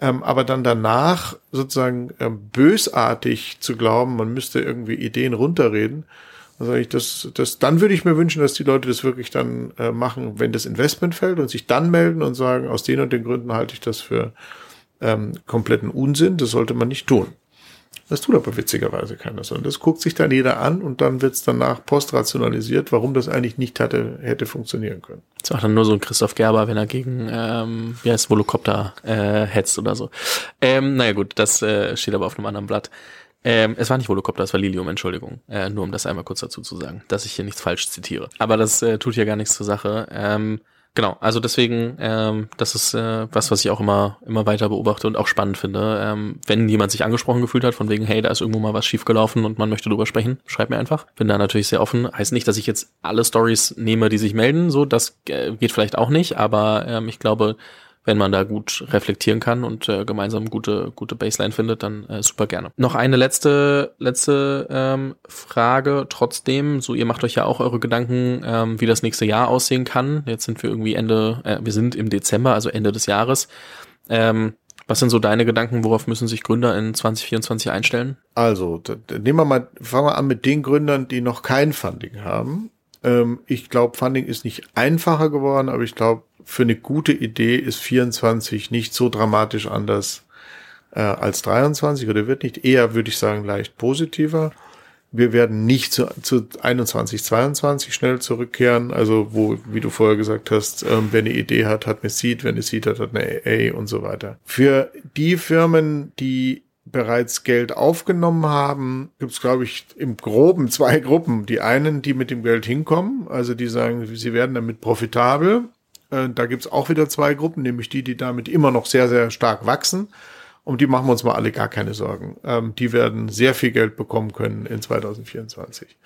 Ähm, aber dann danach sozusagen ähm, bösartig zu glauben, man müsste irgendwie Ideen runterreden Also ich das, das, dann würde ich mir wünschen, dass die Leute das wirklich dann äh, machen, wenn das Investment fällt und sich dann melden und sagen, aus den und den Gründen halte ich das für ähm, kompletten Unsinn. Das sollte man nicht tun. Das tut aber witzigerweise keiner, sondern das guckt sich dann jeder an und dann wird es danach postrationalisiert, warum das eigentlich nicht hatte, hätte funktionieren können. Das macht dann nur so ein Christoph Gerber, wenn er gegen, ähm, wie heißt Volocopter äh, hetzt oder so. Ähm, naja gut, das äh, steht aber auf einem anderen Blatt. Ähm, es war nicht Volocopter, es war Lilium, Entschuldigung. Äh, nur um das einmal kurz dazu zu sagen, dass ich hier nichts falsch zitiere. Aber das äh, tut ja gar nichts zur Sache. Ähm, Genau, also deswegen, ähm, das ist äh, was, was ich auch immer, immer weiter beobachte und auch spannend finde. Ähm, wenn jemand sich angesprochen gefühlt hat, von wegen, hey, da ist irgendwo mal was schiefgelaufen und man möchte drüber sprechen, schreib mir einfach. Bin da natürlich sehr offen. Heißt nicht, dass ich jetzt alle Stories nehme, die sich melden, so, das äh, geht vielleicht auch nicht, aber ähm, ich glaube, wenn man da gut reflektieren kann und äh, gemeinsam gute gute Baseline findet, dann äh, super gerne. Noch eine letzte letzte ähm, Frage. Trotzdem, so ihr macht euch ja auch eure Gedanken, ähm, wie das nächste Jahr aussehen kann. Jetzt sind wir irgendwie Ende, äh, wir sind im Dezember, also Ende des Jahres. Ähm, was sind so deine Gedanken? Worauf müssen sich Gründer in 2024 einstellen? Also, nehmen wir mal, fangen wir an mit den Gründern, die noch kein Funding haben. Ähm, ich glaube, Funding ist nicht einfacher geworden, aber ich glaube, für eine gute Idee ist 24 nicht so dramatisch anders äh, als 23 oder wird nicht. Eher würde ich sagen leicht positiver. Wir werden nicht zu, zu 21, 22 schnell zurückkehren. Also wo, wie du vorher gesagt hast, ähm, wer eine Idee hat, hat eine Seed, wer eine Seed hat, hat eine AA und so weiter. Für die Firmen, die bereits Geld aufgenommen haben, gibt es, glaube ich, im Groben zwei Gruppen. Die einen, die mit dem Geld hinkommen, also die sagen, sie werden damit profitabel äh, da gibt's auch wieder zwei Gruppen, nämlich die, die damit immer noch sehr, sehr stark wachsen. Um die machen wir uns mal alle gar keine Sorgen. Ähm, die werden sehr viel Geld bekommen können in 2024.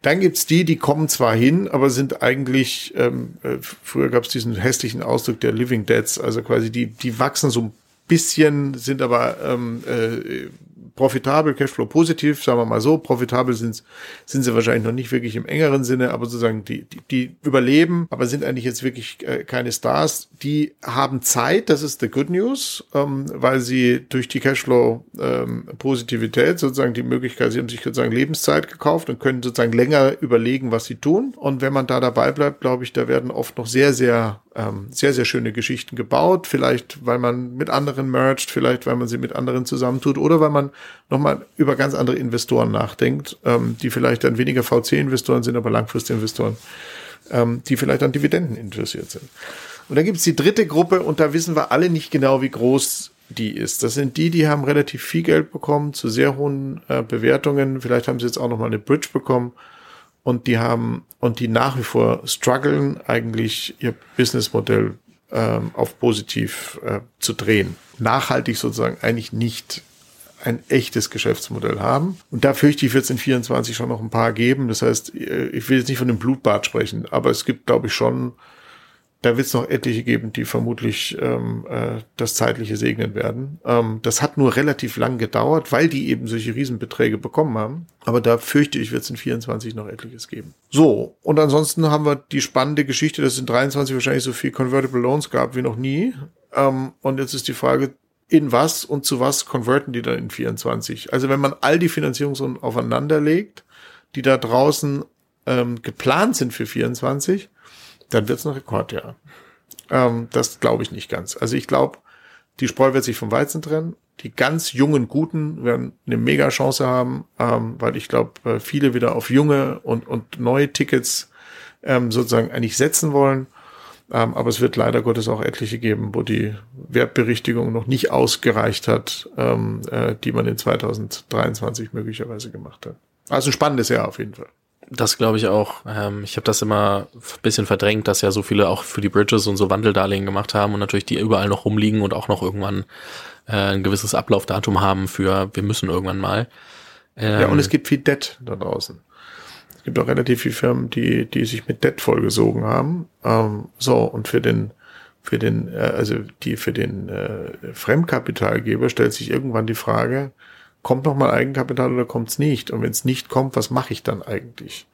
Dann gibt's die, die kommen zwar hin, aber sind eigentlich, ähm, äh, früher gab's diesen hässlichen Ausdruck der Living Deads, also quasi die, die wachsen so ein bisschen, sind aber ähm, äh, profitabel, Cashflow positiv, sagen wir mal so. Profitabel sind, sind sie wahrscheinlich noch nicht wirklich im engeren Sinne, aber sozusagen die, die, die überleben, aber sind eigentlich jetzt wirklich äh, keine Stars. Die haben Zeit, das ist the good news, ähm, weil sie durch die Cashflow ähm, sozusagen die Möglichkeit, sie haben sich sozusagen Lebenszeit gekauft und können sozusagen länger überlegen, was sie tun. Und wenn man da dabei bleibt, glaube ich, da werden oft noch sehr, sehr ähm, sehr, sehr schöne Geschichten gebaut. Vielleicht, weil man mit anderen merged, vielleicht, weil man sie mit anderen zusammentut oder weil man nochmal über ganz andere Investoren nachdenkt, ähm, die vielleicht dann weniger VC-Investoren sind, aber Langfristinvestoren, ähm, die vielleicht an Dividenden interessiert sind. Und dann gibt es die dritte Gruppe und da wissen wir alle nicht genau, wie groß die ist. Das sind die, die haben relativ viel Geld bekommen zu sehr hohen äh, Bewertungen. Vielleicht haben sie jetzt auch nochmal eine Bridge bekommen und die haben und die nach wie vor strugglen, eigentlich ihr Businessmodell ähm, auf positiv äh, zu drehen. Nachhaltig sozusagen eigentlich nicht ein echtes Geschäftsmodell haben. Und da fürchte ich, wird es in 24 schon noch ein paar geben. Das heißt, äh, ich will jetzt nicht von dem Blutbad sprechen, aber es gibt, glaube ich, schon da wird es noch etliche geben, die vermutlich ähm, äh, das Zeitliche segnen werden. Ähm, das hat nur relativ lang gedauert, weil die eben solche Riesenbeträge bekommen haben. Aber da fürchte ich, wird es in 24 noch etliches geben. So, und ansonsten haben wir die spannende Geschichte, dass es in 23 wahrscheinlich so viel Convertible Loans gab wie noch nie. Ähm, und jetzt ist die Frage, in was und zu was konverten die dann in 24? Also wenn man all die Finanzierungen aufeinander legt, die da draußen ähm, geplant sind für 24, dann wird es ein Rekordjahr. Ähm, das glaube ich nicht ganz. Also ich glaube, die Spreu wird sich vom Weizen trennen. Die ganz jungen Guten werden eine mega Chance haben, ähm, weil ich glaube, äh, viele wieder auf junge und, und neue Tickets ähm, sozusagen eigentlich setzen wollen. Ähm, aber es wird leider Gottes auch etliche geben, wo die Wertberichtigung noch nicht ausgereicht hat, ähm, äh, die man in 2023 möglicherweise gemacht hat. Also ein spannendes Jahr auf jeden Fall. Das glaube ich auch. Ähm, ich habe das immer ein bisschen verdrängt, dass ja so viele auch für die Bridges und so Wandeldarlehen gemacht haben und natürlich die überall noch rumliegen und auch noch irgendwann äh, ein gewisses Ablaufdatum haben für wir müssen irgendwann mal. Ähm, ja, und es gibt viel Debt da draußen. Es gibt auch relativ viele Firmen, die, die sich mit Debt vollgesogen haben. Ähm, so, und für den, für den, äh, also die für den äh, Fremdkapitalgeber stellt sich irgendwann die Frage, kommt noch mal Eigenkapital oder kommt es nicht? Und wenn es nicht kommt, was mache ich dann eigentlich?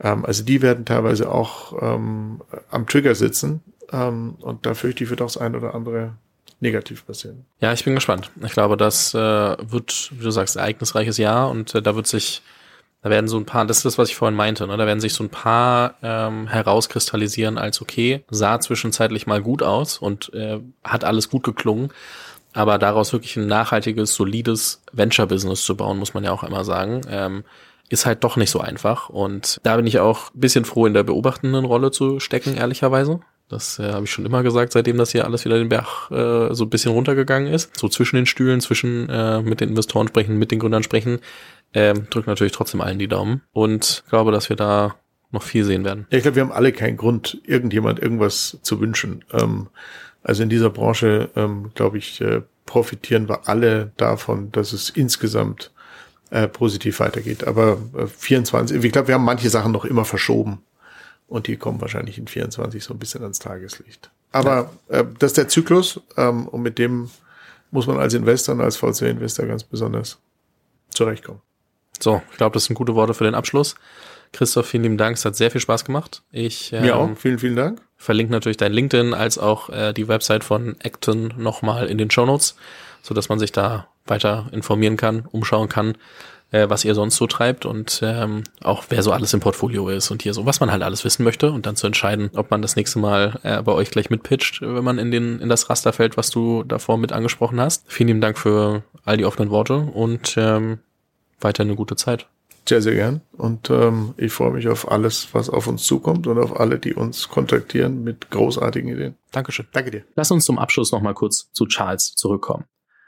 Ähm, also die werden teilweise auch ähm, am Trigger sitzen ähm, und da fürchte ich, wird auch das ein oder andere negativ passieren. Ja, ich bin gespannt. Ich glaube, das äh, wird, wie du sagst, ereignisreiches Jahr und äh, da wird sich Da werden so ein paar, das ist das, was ich vorhin meinte, ne? da werden sich so ein paar ähm, herauskristallisieren als okay, sah zwischenzeitlich mal gut aus und äh, hat alles gut geklungen. Aber daraus wirklich ein nachhaltiges, solides Venture-Business zu bauen, muss man ja auch immer sagen, ähm, ist halt doch nicht so einfach. Und da bin ich auch ein bisschen froh, in der beobachtenden Rolle zu stecken, ehrlicherweise. Das äh, habe ich schon immer gesagt, seitdem das hier alles wieder den Berg äh, so ein bisschen runtergegangen ist. So zwischen den Stühlen, zwischen äh, mit den Investoren sprechen, mit den Gründern sprechen. Ähm, drückt natürlich trotzdem allen die Daumen und glaube, dass wir da noch viel sehen werden. Ja, ich glaube, wir haben alle keinen Grund, irgendjemand irgendwas zu wünschen. Ähm, also in dieser Branche, ähm, glaube ich, äh, profitieren wir alle davon, dass es insgesamt äh, positiv weitergeht. Aber äh, 24, ich glaube, wir haben manche Sachen noch immer verschoben. Und die kommen wahrscheinlich in 24 so ein bisschen ans Tageslicht. Aber ja. äh, das ist der Zyklus ähm, und mit dem muss man als Investor und als VC-Investor ganz besonders zurechtkommen. So, ich glaube, das sind gute Worte für den Abschluss. Christoph, vielen lieben Dank. Es hat sehr viel Spaß gemacht. Ich ähm, Mir auch. Vielen, vielen Dank. Verlinke natürlich dein LinkedIn als auch äh, die Website von Acton nochmal in den Show Notes, so dass man sich da weiter informieren kann, umschauen kann, äh, was ihr sonst so treibt und ähm, auch wer so alles im Portfolio ist und hier so, was man halt alles wissen möchte und dann zu entscheiden, ob man das nächste Mal äh, bei euch gleich mitpitcht, wenn man in den in das Raster fällt, was du davor mit angesprochen hast. Vielen lieben Dank für all die offenen Worte und ähm, weiter eine gute Zeit. Sehr, sehr gern. Und ähm, ich freue mich auf alles, was auf uns zukommt und auf alle, die uns kontaktieren mit großartigen Ideen. Dankeschön. Danke dir. Lass uns zum Abschluss nochmal kurz zu Charles zurückkommen.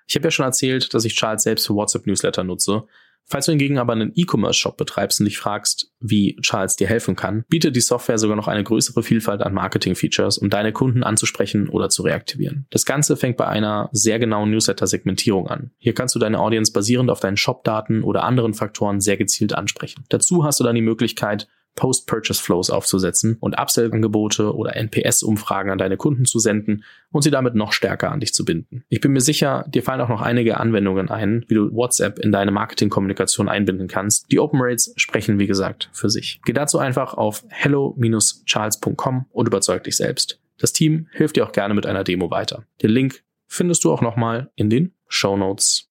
Ich habe ja schon erzählt, dass ich Charles selbst für WhatsApp-Newsletter nutze Falls du hingegen aber einen E-Commerce-Shop betreibst und dich fragst, wie Charles dir helfen kann, bietet die Software sogar noch eine größere Vielfalt an Marketing-Features, um deine Kunden anzusprechen oder zu reaktivieren. Das Ganze fängt bei einer sehr genauen Newsletter-Segmentierung an. Hier kannst du deine Audience basierend auf deinen Shop-Daten oder anderen Faktoren sehr gezielt ansprechen. Dazu hast du dann die Möglichkeit, Post-Purchase-Flows aufzusetzen und Upsell-Angebote oder NPS-Umfragen an deine Kunden zu senden und sie damit noch stärker an dich zu binden. Ich bin mir sicher, dir fallen auch noch einige Anwendungen ein, wie du WhatsApp in deine Marketingkommunikation einbinden kannst. Die Open Rates sprechen, wie gesagt, für sich. Geh dazu einfach auf hello-charles.com und überzeug dich selbst. Das Team hilft dir auch gerne mit einer Demo weiter. Den Link findest du auch nochmal in den Show Notes.